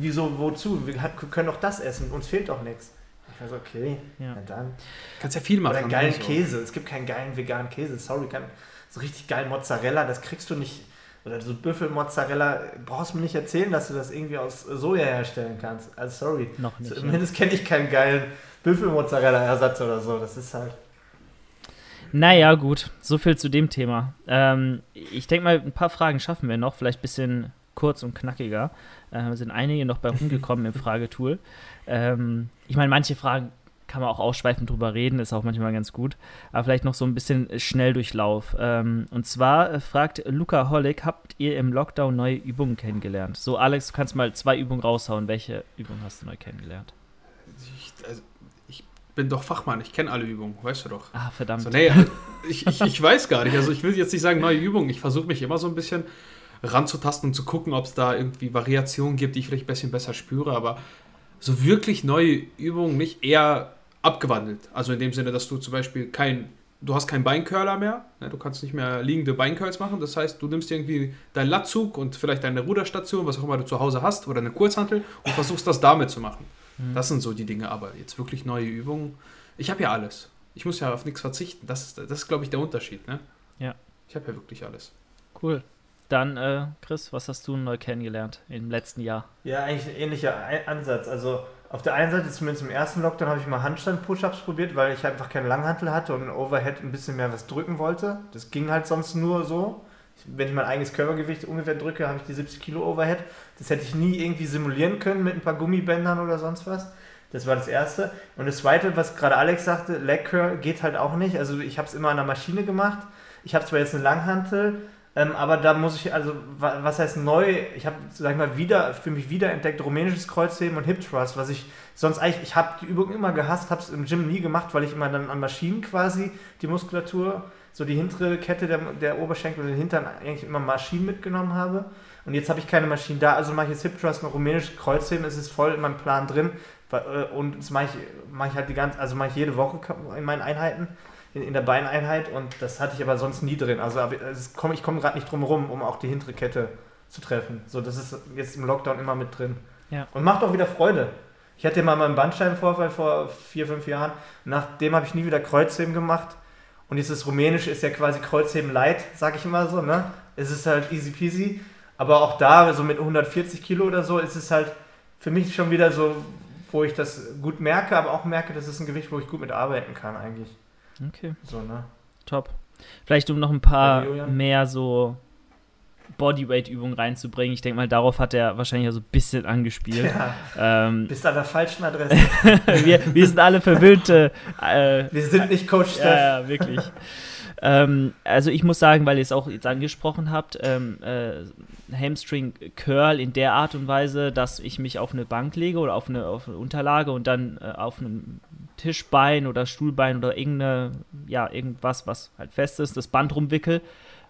wieso, wozu? Wir können doch das essen, uns fehlt doch nichts. Ich weiß, okay, ja. na dann. Kannst ja viel machen. Oder einen geilen Käse. Es gibt keinen geilen veganen Käse, sorry. Kann, so richtig geilen Mozzarella, das kriegst du nicht. Oder so Büffelmozzarella, brauchst du mir nicht erzählen, dass du das irgendwie aus Soja herstellen kannst. Also sorry. Noch nicht. Zumindest ja. kenne ich keinen geilen Büffelmozzarella-Ersatz oder so. Das ist halt. Naja, gut. So viel zu dem Thema. Ähm, ich denke mal, ein paar Fragen schaffen wir noch. Vielleicht ein bisschen kurz und knackiger. Äh, sind einige noch bei rumgekommen im Fragetool. Ähm, ich meine, manche Fragen kann man auch ausschweifend drüber reden, ist auch manchmal ganz gut. Aber vielleicht noch so ein bisschen Schnelldurchlauf. Ähm, und zwar äh, fragt Luca Hollig, habt ihr im Lockdown neue Übungen kennengelernt? So, Alex, du kannst mal zwei Übungen raushauen. Welche Übungen hast du neu kennengelernt? Ich, also, ich bin doch Fachmann, ich kenne alle Übungen, weißt du doch. Ah, verdammt. So, nee, also, ich, ich, ich weiß gar nicht. Also ich will jetzt nicht sagen neue Übungen. Ich versuche mich immer so ein bisschen ranzutasten und zu gucken, ob es da irgendwie Variationen gibt, die ich vielleicht ein bisschen besser spüre, aber so wirklich neue Übungen nicht, eher abgewandelt. Also in dem Sinne, dass du zum Beispiel kein, du hast keinen Beincurler mehr, ne? du kannst nicht mehr liegende Beincurls machen, das heißt, du nimmst irgendwie deinen Latzug und vielleicht deine Ruderstation, was auch immer du zu Hause hast, oder eine Kurzhantel und versuchst das damit zu machen. Mhm. Das sind so die Dinge, aber jetzt wirklich neue Übungen. Ich habe ja alles. Ich muss ja auf nichts verzichten. Das ist, das ist glaube ich, der Unterschied. Ne? Ja. Ich habe ja wirklich alles. Cool. Dann, äh, Chris, was hast du neu kennengelernt im letzten Jahr? Ja, eigentlich ein ähnlicher Ansatz. Also auf der einen Seite, zumindest im ersten Lockdown, habe ich mal Handstand-Push-Ups probiert, weil ich einfach keine Langhantel hatte und Overhead ein bisschen mehr was drücken wollte. Das ging halt sonst nur so. Wenn ich mein eigenes Körpergewicht ungefähr drücke, habe ich die 70 Kilo Overhead. Das hätte ich nie irgendwie simulieren können mit ein paar Gummibändern oder sonst was. Das war das Erste. Und das Zweite, was gerade Alex sagte, Leg Curl geht halt auch nicht. Also ich habe es immer an der Maschine gemacht. Ich habe zwar jetzt eine Langhantel, ähm, aber da muss ich, also, was heißt neu? Ich habe, sag ich mal, wieder, für mich wieder entdeckt rumänisches Kreuzheben und Hip Thrust, was ich sonst eigentlich, ich habe die Übung immer gehasst, habe es im Gym nie gemacht, weil ich immer dann an Maschinen quasi die Muskulatur, so die hintere Kette der, der Oberschenkel und den Hintern eigentlich immer Maschinen mitgenommen habe. Und jetzt habe ich keine Maschinen da, also mache ich jetzt Hip Thrust und rumänisches Kreuzheben, es ist voll in meinem Plan drin. Äh, und das mache ich, mach ich halt die ganze, also mache ich jede Woche in meinen Einheiten in, in der Beineinheit und das hatte ich aber sonst nie drin. Also komm, ich komme gerade nicht drum herum, um auch die hintere Kette zu treffen. So, das ist jetzt im Lockdown immer mit drin. Ja. Und macht auch wieder Freude. Ich hatte mal meinen Bandscheibenvorfall vor vier, fünf Jahren. Nachdem habe ich nie wieder Kreuzheben gemacht. Und das Rumänische ist ja quasi Kreuzheben light, sag ich immer so. Ne? Es ist halt easy peasy. Aber auch da, so mit 140 Kilo oder so, ist es halt für mich schon wieder so, wo ich das gut merke, aber auch merke, das ist ein Gewicht, wo ich gut mit arbeiten kann eigentlich. Okay. So, ne? Top. Vielleicht um noch ein paar mehr so Bodyweight-Übungen reinzubringen. Ich denke mal, darauf hat er wahrscheinlich so ein bisschen angespielt. Ja, ähm, bist an der falschen Adresse. wir, wir sind alle verwöhnte. Äh, wir sind nicht Coach Steff. Ja, ja wirklich. ähm, also ich muss sagen, weil ihr es auch jetzt angesprochen habt, ähm, äh, Hamstring Curl in der Art und Weise, dass ich mich auf eine Bank lege oder auf eine, auf eine Unterlage und dann äh, auf einem Tischbein oder Stuhlbein oder irgendeine, ja, irgendwas, was halt fest ist, das Band rumwickel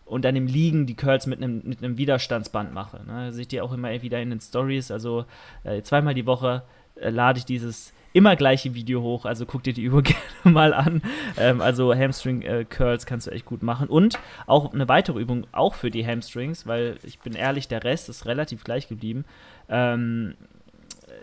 und dann im Liegen die Curls mit einem, mit einem Widerstandsband mache. Ne? Seht ihr auch immer wieder in den Stories. Also äh, zweimal die Woche äh, lade ich dieses immer gleiche Video hoch. Also guck dir die Übung gerne mal an. Ähm, also Hamstring äh, Curls kannst du echt gut machen. Und auch eine weitere Übung, auch für die Hamstrings, weil ich bin ehrlich, der Rest ist relativ gleich geblieben. Ähm,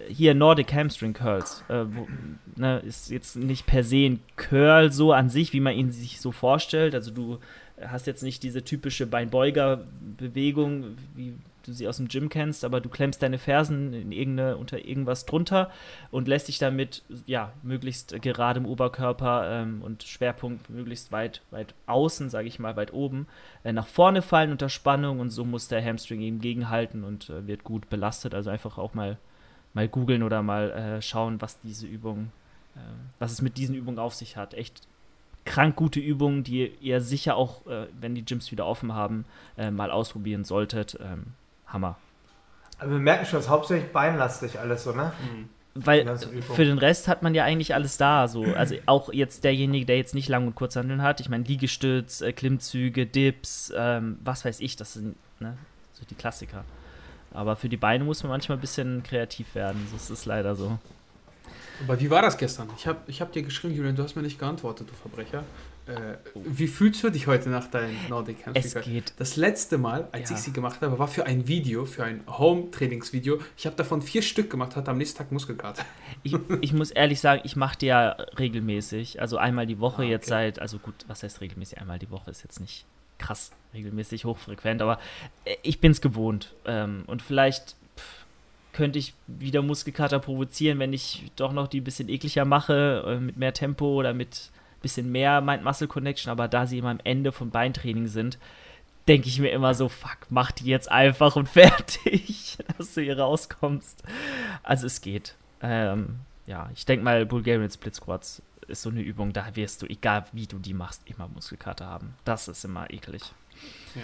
hier Nordic Hamstring Curls. Äh, wo, ne, ist jetzt nicht per se ein Curl so an sich, wie man ihn sich so vorstellt. Also du hast jetzt nicht diese typische Beinbeuger-Bewegung, wie du sie aus dem Gym kennst, aber du klemmst deine Fersen in irgendeine, unter irgendwas drunter und lässt dich damit ja möglichst gerade im Oberkörper ähm, und Schwerpunkt möglichst weit weit außen, sage ich mal, weit oben äh, nach vorne fallen unter Spannung und so muss der Hamstring eben gegenhalten und äh, wird gut belastet. Also einfach auch mal mal googeln oder mal äh, schauen, was diese Übung, äh, was es mit diesen Übungen auf sich hat. Echt krank gute Übungen, die ihr sicher auch, äh, wenn die Gyms wieder offen haben, äh, mal ausprobieren solltet. Ähm, Hammer. Aber wir merken schon, es ist hauptsächlich beinlastig alles so, ne? Mhm. Weil für den Rest hat man ja eigentlich alles da. So. Also auch jetzt derjenige, der jetzt nicht Lang- und Kurzhandeln hat. Ich meine, Liegestütz, äh, Klimmzüge, Dips, ähm, was weiß ich, das sind ne, so die Klassiker. Aber für die Beine muss man manchmal ein bisschen kreativ werden. Das ist leider so. Aber wie war das gestern? Ich habe ich hab dir geschrieben, Julian, du hast mir nicht geantwortet, du Verbrecher. Äh, wie fühlst du dich heute nach deinem Nordic Es geht. Das letzte Mal, als Ja. ich sie gemacht habe, war für ein Video, für ein Home-Trainingsvideo. Ich habe davon vier Stück gemacht, hatte am nächsten Tag Muskelkater. Ich, ich muss ehrlich sagen, ich mache die ja regelmäßig. Also einmal die Woche Ah, jetzt okay. seit, also gut, was heißt regelmäßig? Einmal die Woche ist jetzt nicht krass regelmäßig hochfrequent, aber äh, ich bin es gewohnt. Ähm, und vielleicht pff, könnte ich wieder Muskelkater provozieren, wenn ich doch noch die ein bisschen ekliger mache, äh, mit mehr Tempo oder mit ein bisschen mehr Mind-Muscle-Connection. Aber da sie immer am Ende vom Beintraining sind, denke ich mir immer so, fuck, mach die jetzt einfach und fertig, dass du hier rauskommst. Also es geht. Ähm, ja, ich denke mal, Bulgarian Split Squats ist so eine Übung, da wirst du, egal wie du die machst, immer Muskelkater haben. Das ist immer eklig. Ja.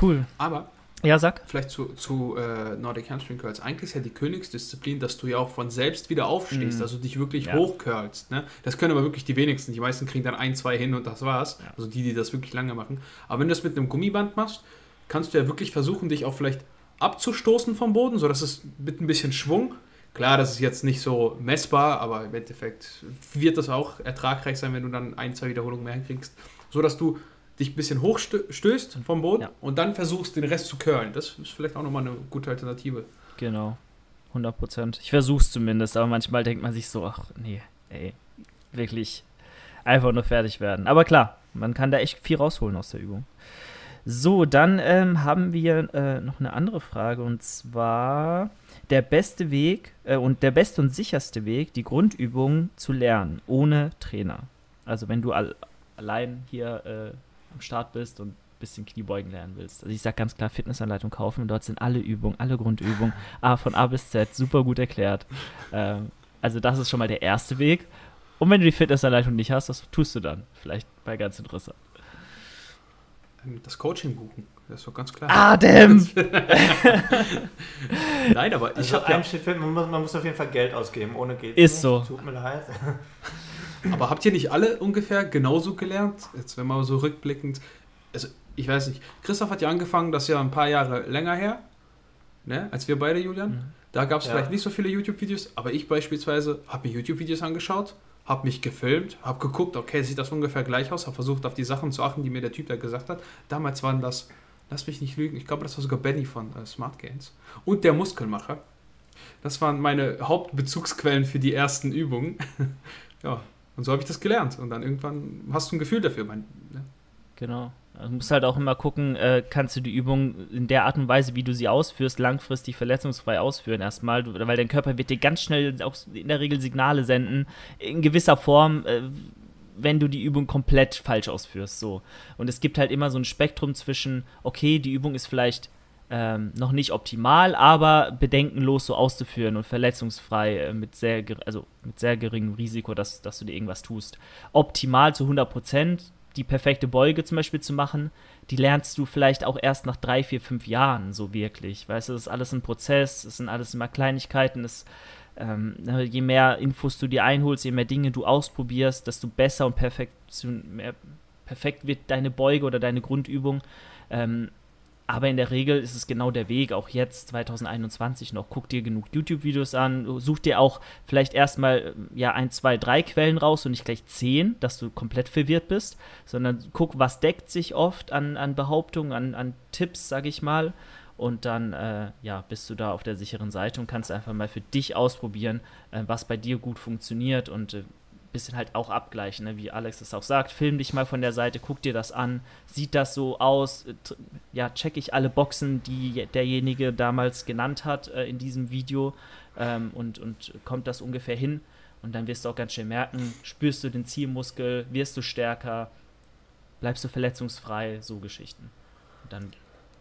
Cool. Aber Ja, sag. vielleicht zu, zu äh, Nordic Hamstring Curls. Eigentlich ist ja die Königsdisziplin, dass du ja auch von selbst wieder aufstehst, Mhm. also dich wirklich Ja. hochcurlst. Ne? Das können aber wirklich die wenigsten. Die meisten kriegen dann ein, zwei hin und das war's. Ja. Also die, die das wirklich lange machen. Aber wenn du das mit einem Gummiband machst, kannst du ja wirklich versuchen, dich auch vielleicht abzustoßen vom Boden, sodass es mit ein bisschen Schwung. Klar, das ist jetzt nicht so messbar, aber im Endeffekt wird das auch ertragreich sein, wenn du dann ein, zwei Wiederholungen mehr hinkriegst. So dass du dich ein bisschen hochstößt vom Boden Ja. und dann versuchst, den Rest zu curlen. Das ist vielleicht auch nochmal eine gute Alternative. Genau. 100 Prozent. Ich versuch's zumindest, aber manchmal denkt man sich so, ach nee, ey, wirklich einfach nur fertig werden. Aber klar, man kann da echt viel rausholen aus der Übung. So, dann ähm, haben wir äh, noch eine andere Frage und zwar der beste Weg äh, und der beste und sicherste Weg, die Grundübungen zu lernen, ohne Trainer. Also wenn du al allein hier äh, am Start bist und ein bisschen Kniebeugen lernen willst. Also ich sage ganz klar, Fitnessanleitung kaufen und dort sind alle Übungen, alle Grundübungen, A von A bis Z, super gut erklärt. Ähm, also das ist schon mal der erste Weg. Und wenn du die Fitnessanleitung nicht hast, was tust du dann? Vielleicht bei ganz interessant. Das Coaching buchen, das ist doch ganz klar. Adem! Nein, aber ich Also habe ja, man muss, man muss auf jeden Fall Geld ausgeben, ohne geht Ist so. Tut mir leid. aber habt ihr nicht alle ungefähr genauso gelernt? Jetzt, wenn man so rückblickend, also ich weiß nicht, Christoph hat ja angefangen, das ist ja ein paar Jahre länger her, ne, als wir beide, Julian. Mhm. Da gab es Ja. vielleicht nicht so viele YouTube-Videos, aber ich beispielsweise habe mir YouTube-Videos angeschaut, habe mich gefilmt, habe geguckt, okay, sieht das ungefähr gleich aus, habe versucht, auf die Sachen zu achten, die mir der Typ da gesagt hat. Damals waren das, lass mich nicht lügen, ich glaube, das war sogar Benny von äh, Smart Gains und der Muskelmacher. Das waren meine Hauptbezugsquellen für die ersten Übungen. ja, und so habe ich das gelernt. Und dann irgendwann hast du ein Gefühl dafür. Mein, ne? Genau. Du musst halt auch immer gucken, äh, kannst du die Übung in der Art und Weise, wie du sie ausführst, langfristig verletzungsfrei ausführen erstmal, weil dein Körper wird dir ganz schnell auch in der Regel Signale senden, in gewisser Form, äh, wenn du die Übung komplett falsch ausführst. So. Und es gibt halt immer so ein Spektrum zwischen, okay, die Übung ist vielleicht ähm, noch nicht optimal, aber bedenkenlos so auszuführen und verletzungsfrei äh, mit, sehr, also mit sehr geringem Risiko, dass, dass du dir irgendwas tust. Optimal zu 100 Prozent, die perfekte Beuge zum Beispiel zu machen, die lernst du vielleicht auch erst nach drei, vier, fünf Jahren so wirklich. Weißt du, das ist alles ein Prozess, es sind alles immer Kleinigkeiten, es, ähm, je mehr Infos du dir einholst, je mehr Dinge du ausprobierst, desto besser und perfekt, mehr perfekt wird deine Beuge oder deine Grundübung. Ähm, aber in der Regel ist es genau der Weg, auch jetzt 2021 noch. Guck dir genug YouTube-Videos an, such dir auch vielleicht erstmal ja ein, zwei, drei Quellen raus und nicht gleich zehn, dass du komplett verwirrt bist, sondern guck, was deckt sich oft an, an Behauptungen, an, an Tipps, sag ich mal. Und dann äh, ja, bist du da auf der sicheren Seite und kannst einfach mal für dich ausprobieren, äh, was bei dir gut funktioniert und äh, bisschen halt auch abgleichen, ne? wie Alex es auch sagt. Film dich mal von der Seite, guck dir das an. Sieht das so aus? Äh, Ja, check ich alle Boxen, die derjenige damals genannt hat äh, in diesem Video ähm, und, und kommt das ungefähr hin? Und dann wirst du auch ganz schnell merken, spürst du den Zielmuskel, wirst du stärker, bleibst du verletzungsfrei, so Geschichten. Und dann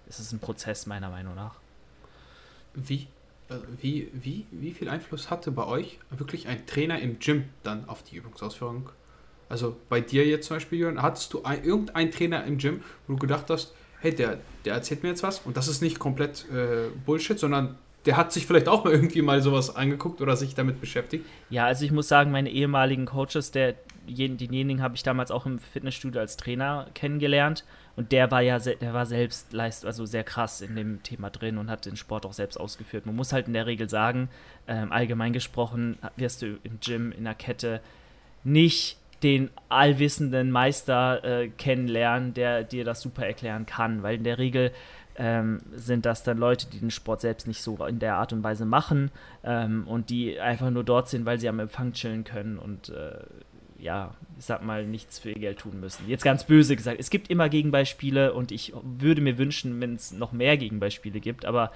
ist es ein Prozess meiner Meinung nach. Wie, wie, wie, wie viel Einfluss hatte bei euch wirklich ein Trainer im Gym dann auf die Übungsausführung? Also bei dir jetzt zum Beispiel, Jörn, hattest du ein, irgendeinen Trainer im Gym, wo du gedacht hast, hey, der, der erzählt mir jetzt was und das ist nicht komplett äh, Bullshit, sondern der hat sich vielleicht auch mal irgendwie mal sowas angeguckt oder sich damit beschäftigt. Ja, also ich muss sagen, meine ehemaligen Coaches, der, denjenigen habe ich damals auch im Fitnessstudio als Trainer kennengelernt und der war ja, der war selbst leist, also sehr krass in dem Thema drin und hat den Sport auch selbst ausgeführt. Man muss halt in der Regel sagen, ähm, allgemein gesprochen wirst du im Gym in der Kette nicht den allwissenden Meister äh, kennenlernen, der dir das super erklären kann, weil in der Regel ähm, sind das dann Leute, die den Sport selbst nicht so in der Art und Weise machen ähm, und die einfach nur dort sind, weil sie am Empfang chillen können und äh, ja, ich sag mal, nichts für ihr Geld tun müssen. Jetzt ganz böse gesagt, es gibt immer Gegenbeispiele und ich würde mir wünschen, wenn es noch mehr Gegenbeispiele gibt, aber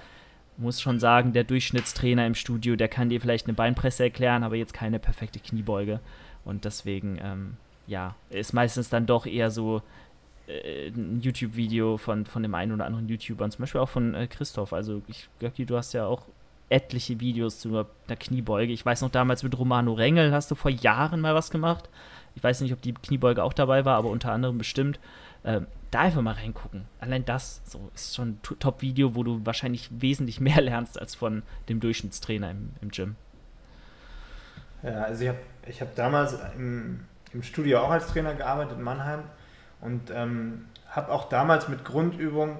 muss schon sagen, der Durchschnittstrainer im Studio, der kann dir vielleicht eine Beinpresse erklären, aber jetzt keine perfekte Kniebeuge. Und deswegen, ähm, ja, ist meistens dann doch eher so äh, ein YouTube-Video von, von dem einen oder anderen YouTuber, zum Beispiel auch von äh, Christoph. Also, ich glaube, du hast ja auch etliche Videos zu einer Kniebeuge. Ich weiß noch, damals mit Romano Rengel hast du vor Jahren mal was gemacht. Ich weiß nicht, ob die Kniebeuge auch dabei war, aber unter anderem bestimmt. Ähm, da einfach mal reingucken. Allein das so, ist schon ein Top-Video, wo du wahrscheinlich wesentlich mehr lernst als von dem Durchschnittstrainer im, im Gym. Ja, also ich habe ich hab damals im, im Studio auch als Trainer gearbeitet in Mannheim und ähm, habe auch damals mit Grundübung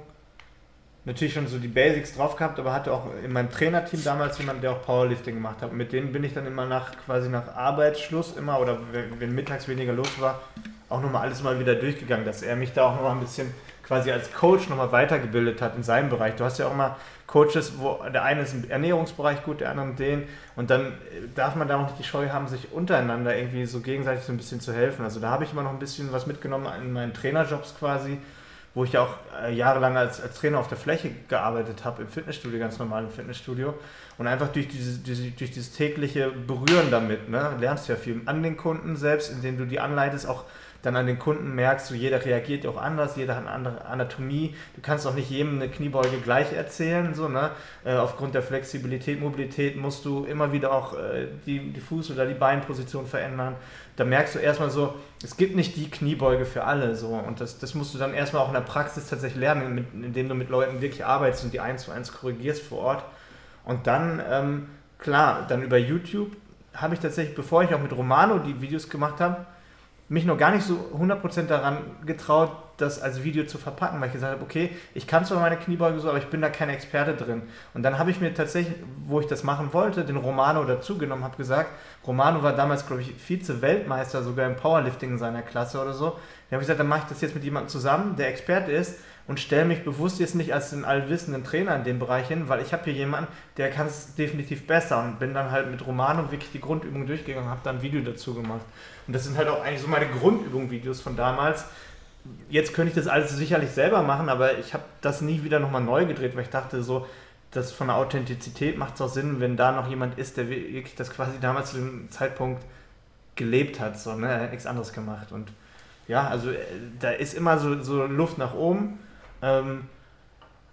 natürlich schon so die Basics drauf gehabt, aber hatte auch in meinem Trainerteam damals jemanden, der auch Powerlifting gemacht hat. Und mit denen bin ich dann immer nach quasi nach Arbeitsschluss immer oder wenn mittags weniger los war, auch nochmal alles mal wieder durchgegangen, dass er mich da auch nochmal ein bisschen quasi als Coach nochmal weitergebildet hat in seinem Bereich. Du hast ja auch mal Coaches, wo der eine ist im Ernährungsbereich gut, der andere den. Und dann darf man da auch nicht die Scheu haben, sich untereinander irgendwie so gegenseitig so ein bisschen zu helfen. Also da habe ich immer noch ein bisschen was mitgenommen in meinen Trainerjobs quasi wo ich auch äh, jahrelang als, als Trainer auf der Fläche gearbeitet habe, im Fitnessstudio, ganz normal im Fitnessstudio. Und einfach durch, diese, diese, durch dieses tägliche Berühren damit, ne, lernst du ja viel an den Kunden selbst, indem du die anleitest, auch dann an den Kunden merkst, so jeder reagiert auch anders, jeder hat eine andere Anatomie. Du kannst auch nicht jedem eine Kniebeuge gleich erzählen. So, ne? Äh, aufgrund der Flexibilität, Mobilität musst du immer wieder auch äh, die, die Fuß- oder die Beinposition verändern. Da merkst du erstmal so, es gibt nicht die Kniebeuge für alle. So. Und das, das musst du dann erstmal auch in der Praxis tatsächlich lernen, mit, indem du mit Leuten wirklich arbeitest und die eins zu eins korrigierst vor Ort. Und dann, ähm, klar, dann über YouTube habe ich tatsächlich, bevor ich auch mit Romano die Videos gemacht habe, mich noch gar nicht so 100% daran getraut, das als Video zu verpacken, weil ich gesagt habe, okay, ich kann zwar meine Kniebeuge so, aber ich bin da kein Experte drin. Und dann habe ich mir tatsächlich, wo ich das machen wollte, den Romano dazugenommen, habe gesagt, Romano war damals, glaube ich, Vize-Weltmeister, sogar im Powerlifting in seiner Klasse oder so. Dann habe ich gesagt, dann mache ich das jetzt mit jemandem zusammen, der Experte ist und stelle mich bewusst jetzt nicht als den allwissenden Trainer in dem Bereich hin, weil ich habe hier jemanden, der kann es definitiv besser und bin dann halt mit Romano wirklich die Grundübung durchgegangen und habe dann ein Video dazu gemacht. Und das sind halt auch eigentlich so meine Grundübung-Videos von damals. Jetzt könnte ich das alles sicherlich selber machen, aber ich habe das nie wieder nochmal neu gedreht, weil ich dachte so, das von der Authentizität macht es auch Sinn, wenn da noch jemand ist, der wirklich das quasi damals zu dem Zeitpunkt gelebt hat, so, ne? Nichts anderes gemacht. Und ja, also äh, da ist immer so, so Luft nach oben ähm,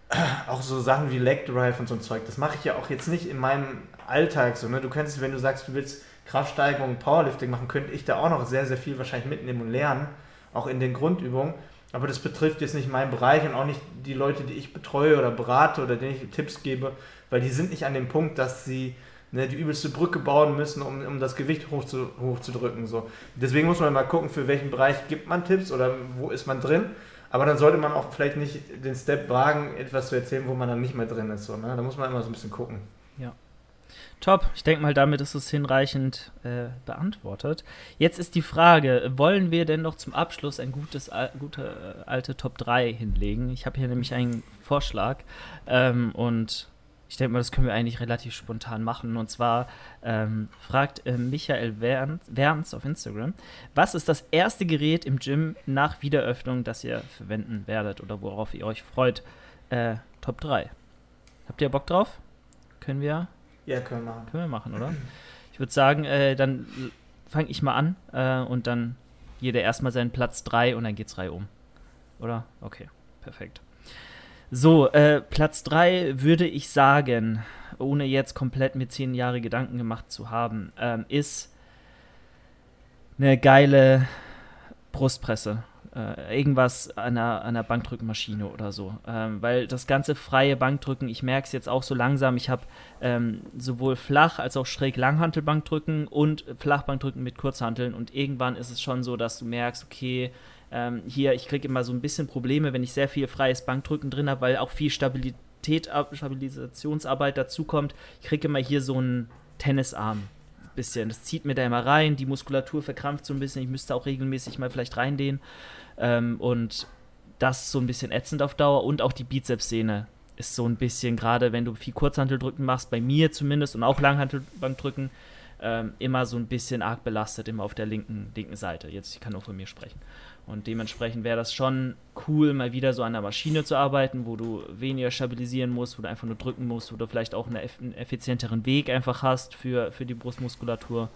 auch so Sachen wie Leg Drive und so ein Zeug, das mache ich ja auch jetzt nicht in meinem Alltag so. Ne? Du könntest, wenn du sagst, du willst Kraftsteigerung, Powerlifting machen, könnte ich da auch noch sehr, sehr viel wahrscheinlich mitnehmen und lernen, auch in den Grundübungen. Aber das betrifft jetzt nicht meinen Bereich und auch nicht die Leute, die ich betreue oder berate oder denen ich Tipps gebe, weil die sind nicht an dem Punkt, dass sie ne, die übelste Brücke bauen müssen, um, um das Gewicht hochzu, hochzudrücken. So. Deswegen muss man mal gucken, für welchen Bereich gibt man Tipps oder wo ist man drin. Aber dann sollte man auch vielleicht nicht den Step wagen, etwas zu erzählen, wo man dann nicht mehr drin ist. So, ne? Da muss man immer so ein bisschen gucken. Ja. Top. Ich denke mal, damit ist es hinreichend äh, beantwortet. Jetzt ist die Frage, wollen wir denn noch zum Abschluss ein gutes, al gute äh, alte Top 3 hinlegen? Ich habe hier nämlich einen Vorschlag ähm, und ich denke mal, das können wir eigentlich relativ spontan machen. Und zwar ähm, fragt äh, Michael Werns auf Instagram, was ist das erste Gerät im Gym nach Wiederöffnung, das ihr verwenden werdet oder worauf ihr euch freut? Äh, Top 3. Habt ihr Bock drauf? Können wir? Ja, können wir machen. Können wir machen, oder? Ich würde sagen, äh, dann fange ich mal an äh, und dann jeder erstmal seinen Platz 3 und dann geht's Reihe um. Oder? Okay, perfekt. So, äh, Platz 3 würde ich sagen, ohne jetzt komplett mir zehn Jahre Gedanken gemacht zu haben, ähm, ist eine geile Brustpresse. Äh, irgendwas an einer, an einer Bankdrückenmaschine oder so. Ähm, weil das ganze freie Bankdrücken, ich merke es jetzt auch so langsam, ich habe ähm, sowohl flach als auch schräg Langhantelbankdrücken und Flachbankdrücken mit Kurzhanteln und irgendwann ist es schon so, dass du merkst, okay, ähm, hier, ich kriege immer so ein bisschen Probleme, wenn ich sehr viel freies Bankdrücken drin habe, weil auch viel Stabilität, Stabilisationsarbeit dazukommt. Ich kriege immer hier so einen Tennisarm. Bisschen. Das zieht mir da immer rein, die Muskulatur verkrampft so ein bisschen. Ich müsste auch regelmäßig mal vielleicht reindehnen. Ähm, und das ist so ein bisschen ätzend auf Dauer. Und auch die Bizepssehne ist so ein bisschen, gerade wenn du viel Kurzhanteldrücken machst, bei mir zumindest und auch Langhantelbankdrücken, ähm, immer so ein bisschen arg belastet, immer auf der linken, linken Seite. Jetzt, ich kann nur von mir sprechen. Und dementsprechend wäre das schon cool, mal wieder so an der Maschine zu arbeiten, wo du weniger stabilisieren musst, wo du einfach nur drücken musst, wo du vielleicht auch eine, einen effizienteren Weg einfach hast für, für die Brustmuskulatur.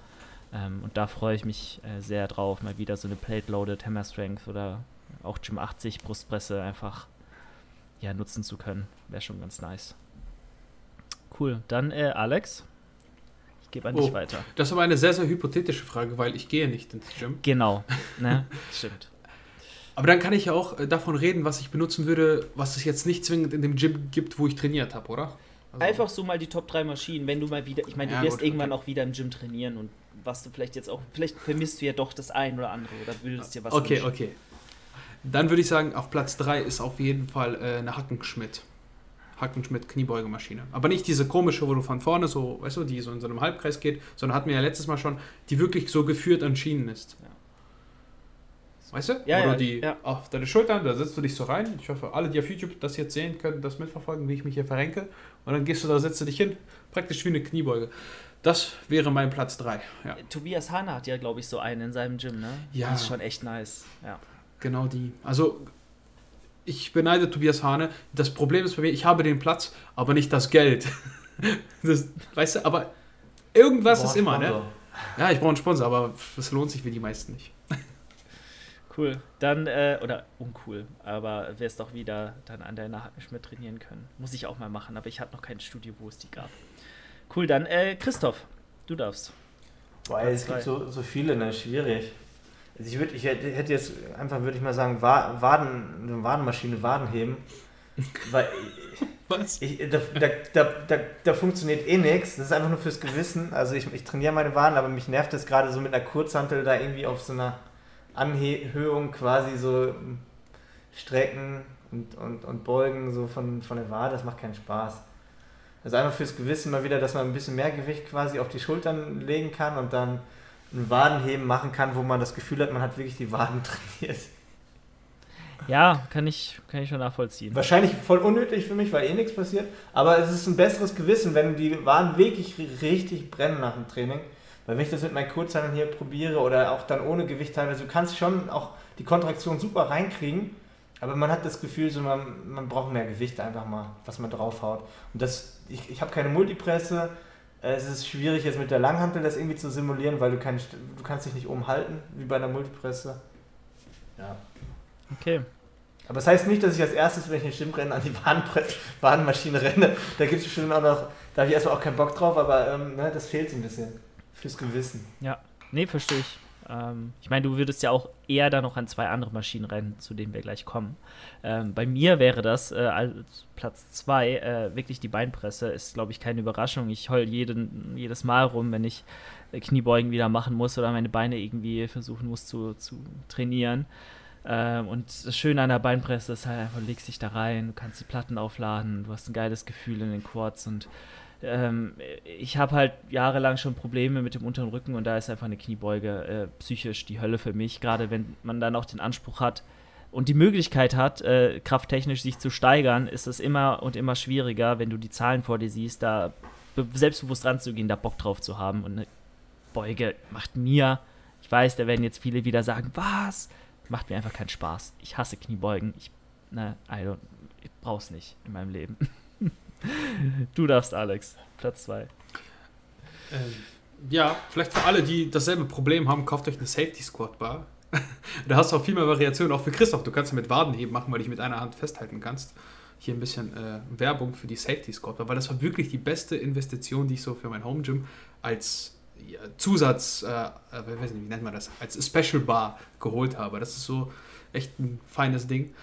Ähm, und da freue ich mich äh, sehr drauf, mal wieder so eine Plate-Loaded Hammer Strength oder auch Gym 80 Brustpresse einfach ja, nutzen zu können. Wäre schon ganz nice. Cool. Dann äh, Alex, ich gebe an oh, dich weiter. Das ist aber eine sehr, sehr hypothetische Frage, weil ich gehe nicht ins Gym. Genau, ne? Stimmt. Aber dann kann ich ja auch äh, davon reden, was ich benutzen würde, was es jetzt nicht zwingend in dem Gym gibt, wo ich trainiert habe, oder? Also Einfach so mal die Top 3 Maschinen, wenn du mal wieder, ich meine, du ja, wirst gut, irgendwann okay. auch wieder im Gym trainieren und was du vielleicht jetzt auch, vielleicht vermisst du ja doch das ein oder andere oder würdest dir was Okay, wünschen. okay. Dann würde ich sagen, auf Platz 3 ist auf jeden Fall äh, eine Hackenschmidt. Hackenschmidt Kniebeugemaschine. Aber nicht diese komische, wo du von vorne so, weißt du, die so in so einem Halbkreis geht, sondern hatten wir ja letztes Mal schon, die wirklich so geführt an Schienen ist. Ja. Weißt du? Ja, Wo ja, du die ja. auf deine Schultern, da setzt du dich so rein. Ich hoffe, alle, die auf YouTube das jetzt sehen können, das mitverfolgen, wie ich mich hier verrenke. Und dann gehst du da, setzt du dich hin, praktisch wie eine Kniebeuge. Das wäre mein Platz 3. Ja. Tobias Hahn hat ja, glaube ich, so einen in seinem Gym, ne? Ja. Das ist schon echt nice. Ja. Genau die. Also, ich beneide Tobias Hane. Das Problem ist bei mir, ich habe den Platz, aber nicht das Geld. das, weißt du, aber irgendwas ist immer, ne? Ja, ich brauche einen Sponsor, aber das lohnt sich für die meisten nicht. Cool. Dann, äh, oder uncool, aber wirst doch wieder dann an deiner Hackenschmidt trainieren können. Muss ich auch mal machen, aber ich hatte noch kein Studio, wo es die gab. Cool, dann äh, Christoph, du darfst. Boah, es gibt so, so viele, ne? Schwierig. Also ich, würd, ich hätte jetzt einfach, würde ich mal sagen, Waden, eine Wadenmaschine, Waden heben. Weil Was? Ich, da, da, da, da, funktioniert eh nichts. Das ist einfach nur fürs Gewissen. Also ich, ich trainiere meine Waden, aber mich nervt es gerade so mit einer Kurzhantel da irgendwie auf so einer Anhöhung quasi so strecken und, und, und beugen so von, von der Wade. Das macht keinen Spaß. Also einfach fürs Gewissen mal wieder, dass man ein bisschen mehr Gewicht quasi auf die Schultern legen kann und dann ein Wadenheben machen kann, wo man das Gefühl hat, man hat wirklich die Waden trainiert. Ja, kann ich, kann ich schon nachvollziehen. Wahrscheinlich voll unnötig für mich, weil eh nichts passiert. Aber es ist ein besseres Gewissen, wenn die Waden wirklich richtig brennen nach dem Training. Weil wenn ich das mit meinen Kurzhandeln hier probiere oder auch dann ohne Gewicht teilweise, du kannst schon auch die Kontraktion super reinkriegen, aber man hat das Gefühl, so man, man braucht mehr Gewicht einfach mal, was man draufhaut. Und das, ich, ich habe keine Multipresse, es ist schwierig jetzt mit der Langhantel das irgendwie zu simulieren, weil du, kein, du kannst dich nicht umhalten, wie bei einer Multipresse. Ja. Okay. Aber das heißt nicht, dass ich als erstes, wenn ich in Stimmrennen an die Bahnmaschine renne, da gibt es bestimmt auch noch, da habe ich erstmal auch keinen Bock drauf, aber ähm, ne, das fehlt ein bisschen. Fürs Gewissen. Ja, nee, verstehe ich. Ähm, ich meine, du würdest ja auch eher da noch an zwei andere Maschinen rennen, zu denen wir gleich kommen. Ähm, bei mir wäre das äh, als Platz zwei äh, wirklich die Beinpresse. Ist, glaube ich, keine Überraschung. Ich heul jeden, jedes Mal rum, wenn ich äh, Kniebeugen wieder machen muss oder meine Beine irgendwie versuchen muss zu, zu trainieren. Ähm, und das Schöne an der Beinpresse ist halt einfach, du legst dich da rein, du kannst die Platten aufladen, du hast ein geiles Gefühl in den Quads und ähm, ich habe halt jahrelang schon Probleme mit dem unteren Rücken und da ist einfach eine Kniebeuge äh, psychisch die Hölle für mich, gerade wenn man dann auch den Anspruch hat und die Möglichkeit hat, äh, krafttechnisch sich zu steigern, ist es immer und immer schwieriger, wenn du die Zahlen vor dir siehst, da selbstbewusst ranzugehen, da Bock drauf zu haben und eine Beuge macht mir, ich weiß, da werden jetzt viele wieder sagen, was? Macht mir einfach keinen Spaß. Ich hasse Kniebeugen. Ich, ne, also, ich brauch's nicht in meinem Leben. Du darfst, Alex. Platz 2. Ähm, ja, vielleicht für alle, die dasselbe Problem haben, kauft euch eine Safety Squad Bar. da hast du auch viel mehr Variationen, auch für Christoph. Du kannst mit Wadenheben machen, weil du dich mit einer Hand festhalten kannst. Hier ein bisschen äh, Werbung für die Safety Squad Bar, weil das war wirklich die beste Investition, die ich so für mein Home Gym als Zusatz, äh, äh weiß nicht, wie nennt man das, als Special Bar geholt habe. Das ist so echt ein feines Ding.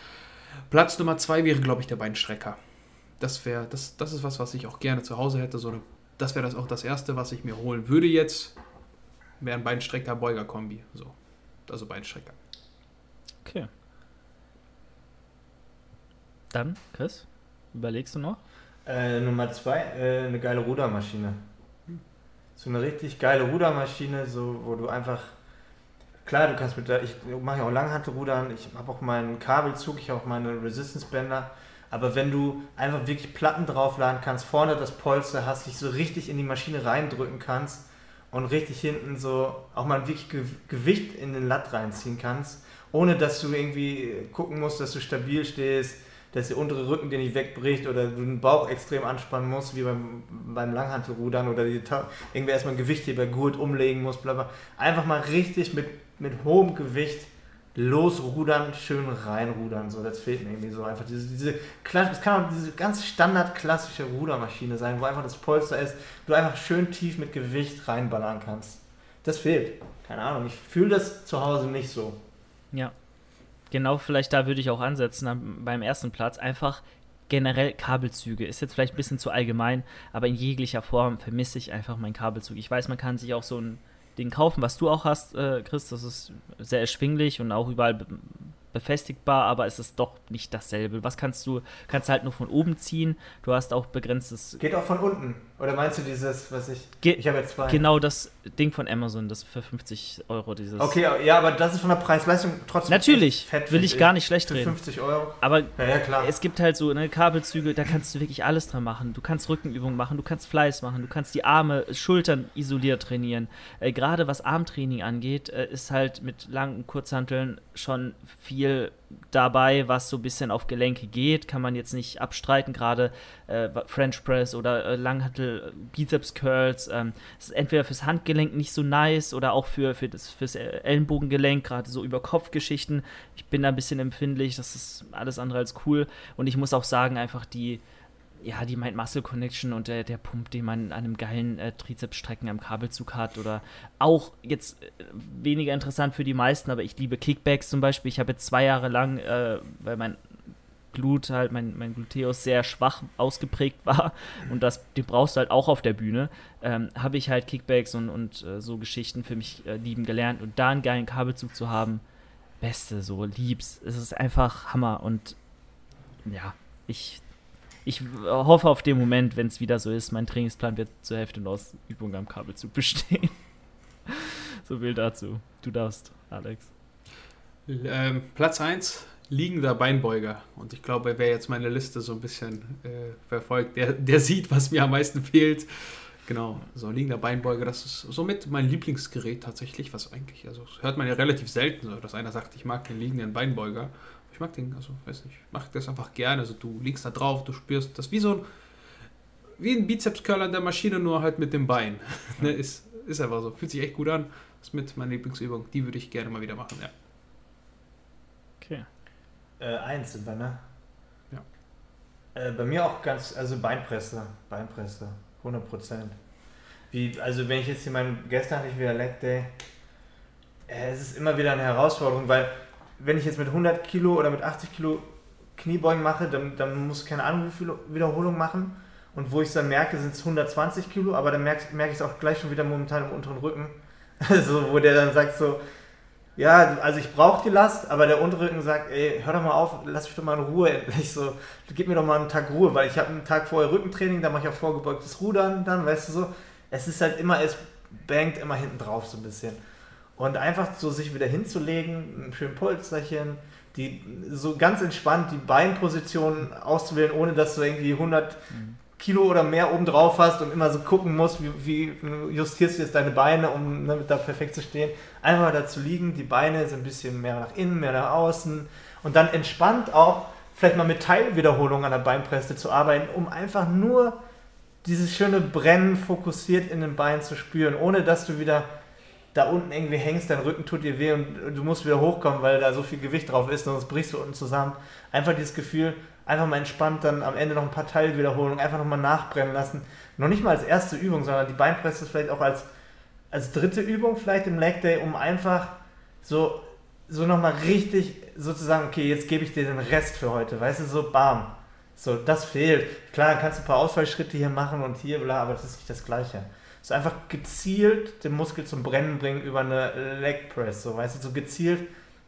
Platz Nummer zwei wäre, glaube ich, der Beinstrecker. Das wäre, das, das ist was, was ich auch gerne zu Hause hätte. So eine, das wäre das auch das erste, was ich mir holen würde jetzt. Wäre ein Beinstrecker-Beuger-Kombi. So. Also Beinstrecker. Okay. Dann, Chris, überlegst du noch? Äh, Nummer zwei, äh, eine geile Rudermaschine. So eine richtig geile Rudermaschine, so, wo du einfach klar, du kannst mit der, ich mache ja auch Langhantelrudern, ich habe auch meinen Kabelzug, ich habe auch meine Resistance-Bänder. Aber wenn du einfach wirklich Platten draufladen kannst, vorne das Polster hast, dich so richtig in die Maschine reindrücken kannst und richtig hinten so auch mal wirklich Gewicht in den Latt reinziehen kannst, ohne dass du irgendwie gucken musst, dass du stabil stehst, dass der untere Rücken dir nicht wegbricht oder du den Bauch extrem anspannen musst, wie beim, beim Langhantelrudern oder die, irgendwie erstmal ein Gewichtheber gut umlegen musst, bla bla. Einfach mal richtig mit mit hohem Gewicht losrudern, schön reinrudern. So, das fehlt mir irgendwie so einfach. Diese, diese das kann auch diese ganz standardklassische Rudermaschine sein, wo einfach das Polster ist, du einfach schön tief mit Gewicht reinballern kannst. Das fehlt. Keine Ahnung, ich fühle das zu Hause nicht so. Ja. Genau, vielleicht da würde ich auch ansetzen beim ersten Platz. Einfach generell Kabelzüge. Ist jetzt vielleicht ein bisschen zu allgemein, aber in jeglicher Form vermisse ich einfach meinen Kabelzug. Ich weiß, man kann sich auch so ein Ding kaufen, was du auch hast, äh, Chris. Das ist sehr erschwinglich und auch überall befestigbar, aber es ist doch nicht dasselbe. Was kannst du, kannst halt nur von oben ziehen. Du hast auch begrenztes. Geht auch von unten. Oder meinst du dieses, was ich. Ge ich habe jetzt zwei. Genau das Ding von Amazon, das für 50 Euro dieses. Okay, ja, aber das ist von der Preis-Leistung trotzdem. Natürlich, fett, will ich gar nicht schlecht reden. 50 Euro. Aber ja, ja, es gibt halt so ne, Kabelzüge, da kannst du wirklich alles dran machen. Du kannst Rückenübungen machen, du kannst Fleiß machen, du kannst die Arme, Schultern isoliert trainieren. Äh, Gerade was Armtraining angeht, äh, ist halt mit langen Kurzhanteln schon viel dabei, was so ein bisschen auf Gelenke geht, kann man jetzt nicht abstreiten, gerade äh, French Press oder äh, Langhantel, Bizeps Curls, ähm, ist entweder fürs Handgelenk nicht so nice oder auch für, für das, fürs Ellenbogengelenk, gerade so über Kopfgeschichten. Ich bin da ein bisschen empfindlich, das ist alles andere als cool und ich muss auch sagen, einfach die ja, die Mind Muscle Connection und der, der Pump, den man an einem geilen äh, Trizepsstrecken am Kabelzug hat oder auch jetzt äh, weniger interessant für die meisten, aber ich liebe Kickbacks zum Beispiel. Ich habe jetzt zwei Jahre lang, äh, weil mein Glut halt, mein, mein Gluteus sehr schwach ausgeprägt war und das, den brauchst du halt auch auf der Bühne, ähm, habe ich halt Kickbacks und, und äh, so Geschichten für mich äh, lieben gelernt und da einen geilen Kabelzug zu haben, beste, so lieb's. Es ist einfach Hammer und ja, ich ich hoffe auf den Moment, wenn es wieder so ist, mein Trainingsplan wird zur Hälfte nur aus Übungen am Kabelzug bestehen. so viel dazu. Du darfst, Alex. Ähm, Platz 1, liegender Beinbeuger. Und ich glaube, wer jetzt meine Liste so ein bisschen äh, verfolgt, der, der sieht, was mir am meisten fehlt. Genau, so liegender Beinbeuger, das ist somit mein Lieblingsgerät tatsächlich, was eigentlich, also hört man ja relativ selten so, dass einer sagt, ich mag den liegenden Beinbeuger. Ich mag den, also weiß nicht, ich mag das einfach gerne. Also du liegst da drauf, du spürst das wie so ein, wie ein Bizeps-Curl an der Maschine, nur halt mit dem Bein. ne, ist, ist einfach so. Fühlt sich echt gut an. Das ist mit meiner Lieblingsübung. Die würde ich gerne mal wieder machen, ja. Okay. Äh, eins sind wir, ne? Ja. Äh, bei mir auch ganz, also Beinpresse. Beinpresse. 100 Prozent. Wie, also wenn ich jetzt hier meinen, gestern hatte ich wieder Leg Day, äh, es ist immer wieder eine Herausforderung, weil wenn ich jetzt mit 100 Kilo oder mit 80 Kilo Kniebeugen mache, dann, dann muss ich keine Ahnung, wie viele Wiederholungen machen. Und wo ich es dann merke, sind es 120 Kilo, aber dann merke, merke ich es auch gleich schon wieder momentan im unteren Rücken. Also, wo der dann sagt so, ja, also ich brauche die Last, aber der Unterrücken sagt, ey, hör doch mal auf, lass mich doch mal in Ruhe endlich so, gib mir doch mal einen Tag Ruhe, weil ich habe einen Tag vorher Rückentraining, da mache ich auch vorgebeugtes Rudern dann, weißt du so. Es ist halt immer, es bangt immer hinten drauf so ein bisschen. Und einfach so sich wieder hinzulegen, ein schönes Polsterchen, die so ganz entspannt die Beinposition auszuwählen, ohne dass du irgendwie 100 mhm. Kilo oder mehr oben drauf hast und immer so gucken musst, wie, wie justierst du jetzt deine Beine, um ne, da perfekt zu stehen. Einfach da zu liegen, die Beine sind ein bisschen mehr nach innen, mehr nach außen und dann entspannt auch vielleicht mal mit Teilwiederholungen an der Beinpresse zu arbeiten, um einfach nur dieses schöne Brennen fokussiert in den Beinen zu spüren, ohne dass du wieder da unten irgendwie hängst, dein Rücken tut dir weh und du musst wieder hochkommen, weil da so viel Gewicht drauf ist, sonst brichst du unten zusammen. Einfach dieses Gefühl, einfach mal entspannt, dann am Ende noch ein paar Teilwiederholungen, einfach nochmal nachbrennen lassen. Noch nicht mal als erste Übung, sondern die Beinpresse vielleicht auch als als dritte Übung vielleicht im Leg Day, um einfach so, so nochmal richtig sozusagen, okay, jetzt gebe ich dir den Rest für heute, weißt du, so bam. So, das fehlt. Klar, dann kannst du ein paar Ausfallschritte hier machen und hier, bla, aber das ist nicht das Gleiche. So einfach gezielt den Muskel zum Brennen bringen über eine Leg Press, so, weißt du, so gezielt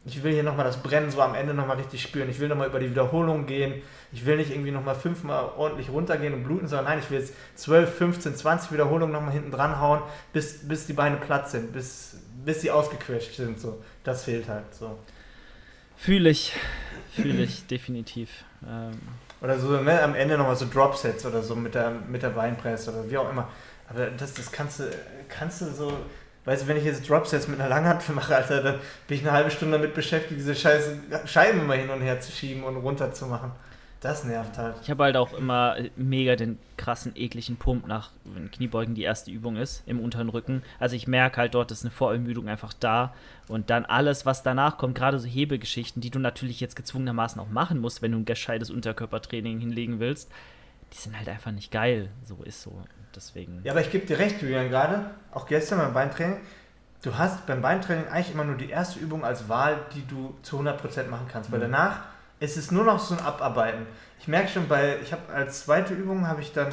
ich will hier nochmal das Brennen so am Ende nochmal richtig spüren. Ich will nochmal über die Wiederholung gehen. Ich will nicht irgendwie nochmal fünfmal ordentlich runtergehen und bluten, sondern nein, ich will jetzt 12, 15, 20 Wiederholungen nochmal hinten dran hauen, bis, bis die Beine platt sind, bis, bis sie ausgequetscht sind. So. Das fehlt halt so. Fühle ich, fühle ich definitiv. Ähm. Oder so ne, am Ende nochmal so Dropsets oder so mit der, mit der Beinpresse oder wie auch immer. Aber das, das kannst du, kannst du so Weißt du, wenn ich jetzt Dropsets mit einer Langhand mache, Alter, dann bin ich eine halbe Stunde damit beschäftigt, diese scheiße Scheiben immer hin und her zu schieben und runter zu machen. Das nervt halt. Ich habe halt auch immer mega den krassen, ekligen Pump nach, wenn Kniebeugen die erste Übung ist, im unteren Rücken. Also ich merke halt, dort ist eine Vorermüdung einfach da. Und dann alles, was danach kommt, gerade so Hebegeschichten, die du natürlich jetzt gezwungenermaßen auch machen musst, wenn du ein gescheites Unterkörpertraining hinlegen willst, die sind halt einfach nicht geil. So ist so deswegen. Ja, aber ich gebe dir recht, Julian, gerade, auch gestern beim Beintraining, du hast beim Beintraining eigentlich immer nur die erste Übung als Wahl, die du zu 100% machen kannst, weil mhm. danach ist es nur noch so ein Abarbeiten. Ich merke schon bei, ich habe als zweite Übung habe ich dann,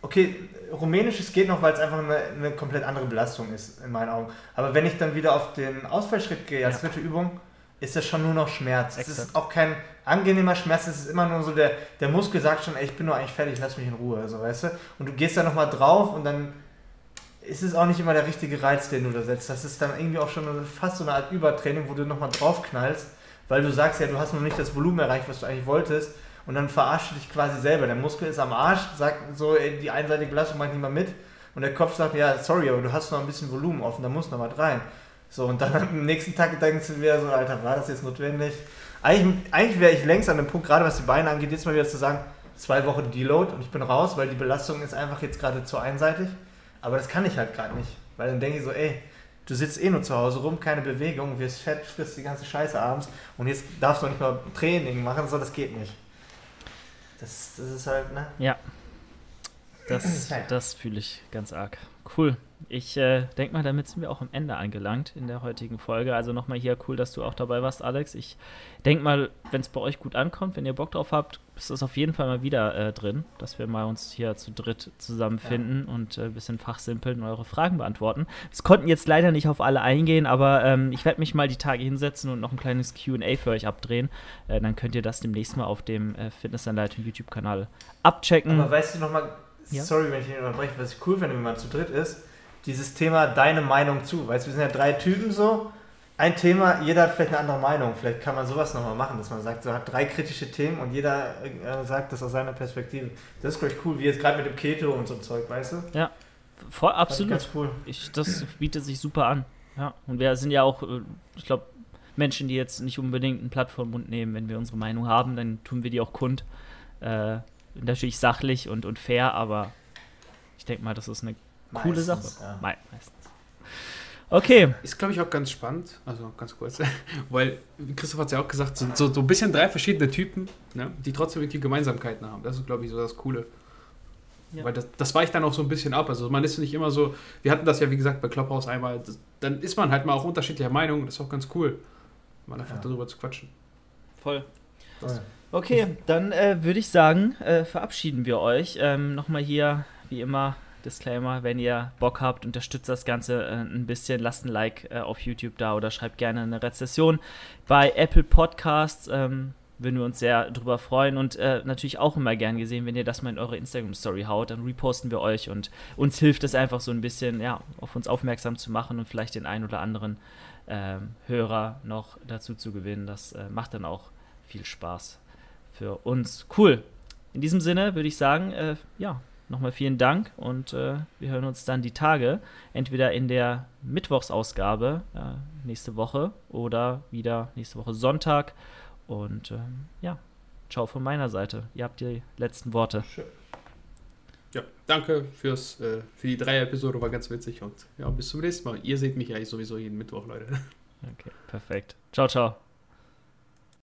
okay, Rumänisches geht noch, weil es einfach eine, eine, komplett andere Belastung ist, in meinen Augen. Aber wenn ich dann wieder auf den Ausfallschritt gehe als ja. dritte Übung, ist das schon nur noch Schmerz. Exakt. Es ist auch kein angenehmer Schmerz, es ist immer nur so, der, der Muskel sagt schon, ey, ich bin nur eigentlich fertig, lass mich in Ruhe, so weißt du. Und du gehst da nochmal drauf und dann ist es auch nicht immer der richtige Reiz, den du da setzt. Das ist dann irgendwie auch schon fast so eine Art Übertraining, wo du nochmal draufknallst, weil du sagst ja, du hast noch nicht das Volumen erreicht, was du eigentlich wolltest. Und dann verarschst du dich quasi selber. Der Muskel ist am Arsch, sagt so, ey, die einseitige Belastung macht nicht mal mit. Und der Kopf sagt, ja, sorry, aber du hast noch ein bisschen Volumen offen, da muss noch was rein. So, und dann am nächsten Tag denkst du wieder so, Alter, war das jetzt notwendig? Eigentlich, eigentlich wäre ich längst an dem Punkt, gerade was die Beine angeht, jetzt mal wieder zu sagen, zwei Wochen Deload und ich bin raus, weil die Belastung ist einfach jetzt gerade zu einseitig. Aber das kann ich halt gerade nicht. Weil dann denke ich so, ey, du sitzt eh nur zu Hause rum, keine Bewegung, wirst fett, frisst die ganze Scheiße abends und jetzt darfst du nicht mal Training machen, so, das geht nicht. Das, das ist halt, ne? Ja. Das, das fühle ich ganz arg. Cool. Ich äh, denke mal, damit sind wir auch am Ende angelangt in der heutigen Folge. Also nochmal hier cool, dass du auch dabei warst, Alex. Ich denke mal, wenn es bei euch gut ankommt, wenn ihr Bock drauf habt, ist das auf jeden Fall mal wieder äh, drin, dass wir mal uns hier zu dritt zusammenfinden ja. und äh, ein bisschen fachsimpeln und eure Fragen beantworten. Es konnten jetzt leider nicht auf alle eingehen, aber ähm, ich werde mich mal die Tage hinsetzen und noch ein kleines QA für euch abdrehen. Äh, dann könnt ihr das demnächst mal auf dem äh, Fitnessanleitung YouTube-Kanal abchecken. Aber weißt du nochmal, ja? sorry, wenn ich ihn unterbreche, was ich cool finde, wenn man zu dritt ist, dieses Thema deine Meinung zu. Weißt du, wir sind ja drei Typen so. Ein Thema, jeder hat vielleicht eine andere Meinung. Vielleicht kann man sowas nochmal machen, dass man sagt, so hat drei kritische Themen und jeder äh, sagt das aus seiner Perspektive. Das ist, glaube ich, cool, wie jetzt gerade mit dem Keto und so Zeug, weißt du? Ja, voll, absolut. Ganz cool. Ich, das bietet sich super an. Ja, und wir sind ja auch, äh, ich glaube, Menschen, die jetzt nicht unbedingt einen Blatt vor den Mund nehmen. Wenn wir unsere Meinung haben, dann tun wir die auch kund. Äh, natürlich sachlich und, und fair, aber ich denke mal, das ist eine coole meistens, Sache. Ja. Me meistens. Okay. Ist, glaube ich, auch ganz spannend, also ganz kurz, weil Christoph hat es ja auch gesagt, sind so, so ein bisschen drei verschiedene Typen, ne, die trotzdem irgendwie Gemeinsamkeiten haben. Das ist, glaube ich, so das Coole. Ja. Weil das, das weicht dann auch so ein bisschen ab. Also man ist nicht immer so, wir hatten das ja wie gesagt bei Clubhouse einmal, das, dann ist man halt mal auch unterschiedlicher Meinung, das ist auch ganz cool, mal einfach ja. darüber zu quatschen. Voll. Voll. Okay, dann äh, würde ich sagen, äh, verabschieden wir euch. Ähm, Nochmal hier, wie immer, Disclaimer, wenn ihr Bock habt, unterstützt das Ganze äh, ein bisschen, lasst ein Like äh, auf YouTube da oder schreibt gerne eine Rezession bei Apple Podcasts. Ähm, würden wir uns sehr drüber freuen und äh, natürlich auch immer gern gesehen, wenn ihr das mal in eure Instagram-Story haut, dann reposten wir euch und uns hilft es einfach so ein bisschen, ja, auf uns aufmerksam zu machen und vielleicht den einen oder anderen ähm, Hörer noch dazu zu gewinnen. Das äh, macht dann auch viel Spaß für uns. Cool. In diesem Sinne würde ich sagen, äh, ja, nochmal vielen Dank und äh, wir hören uns dann die Tage, entweder in der Mittwochsausgabe äh, nächste Woche oder wieder nächste Woche Sonntag. Und ähm, ja, ciao von meiner Seite. Ihr habt die letzten Worte. Schön. Ja, danke fürs, äh, für die drei Episode, war ganz witzig und ja, bis zum nächsten Mal. Ihr seht mich ja sowieso jeden Mittwoch, Leute. Okay, perfekt. Ciao, ciao.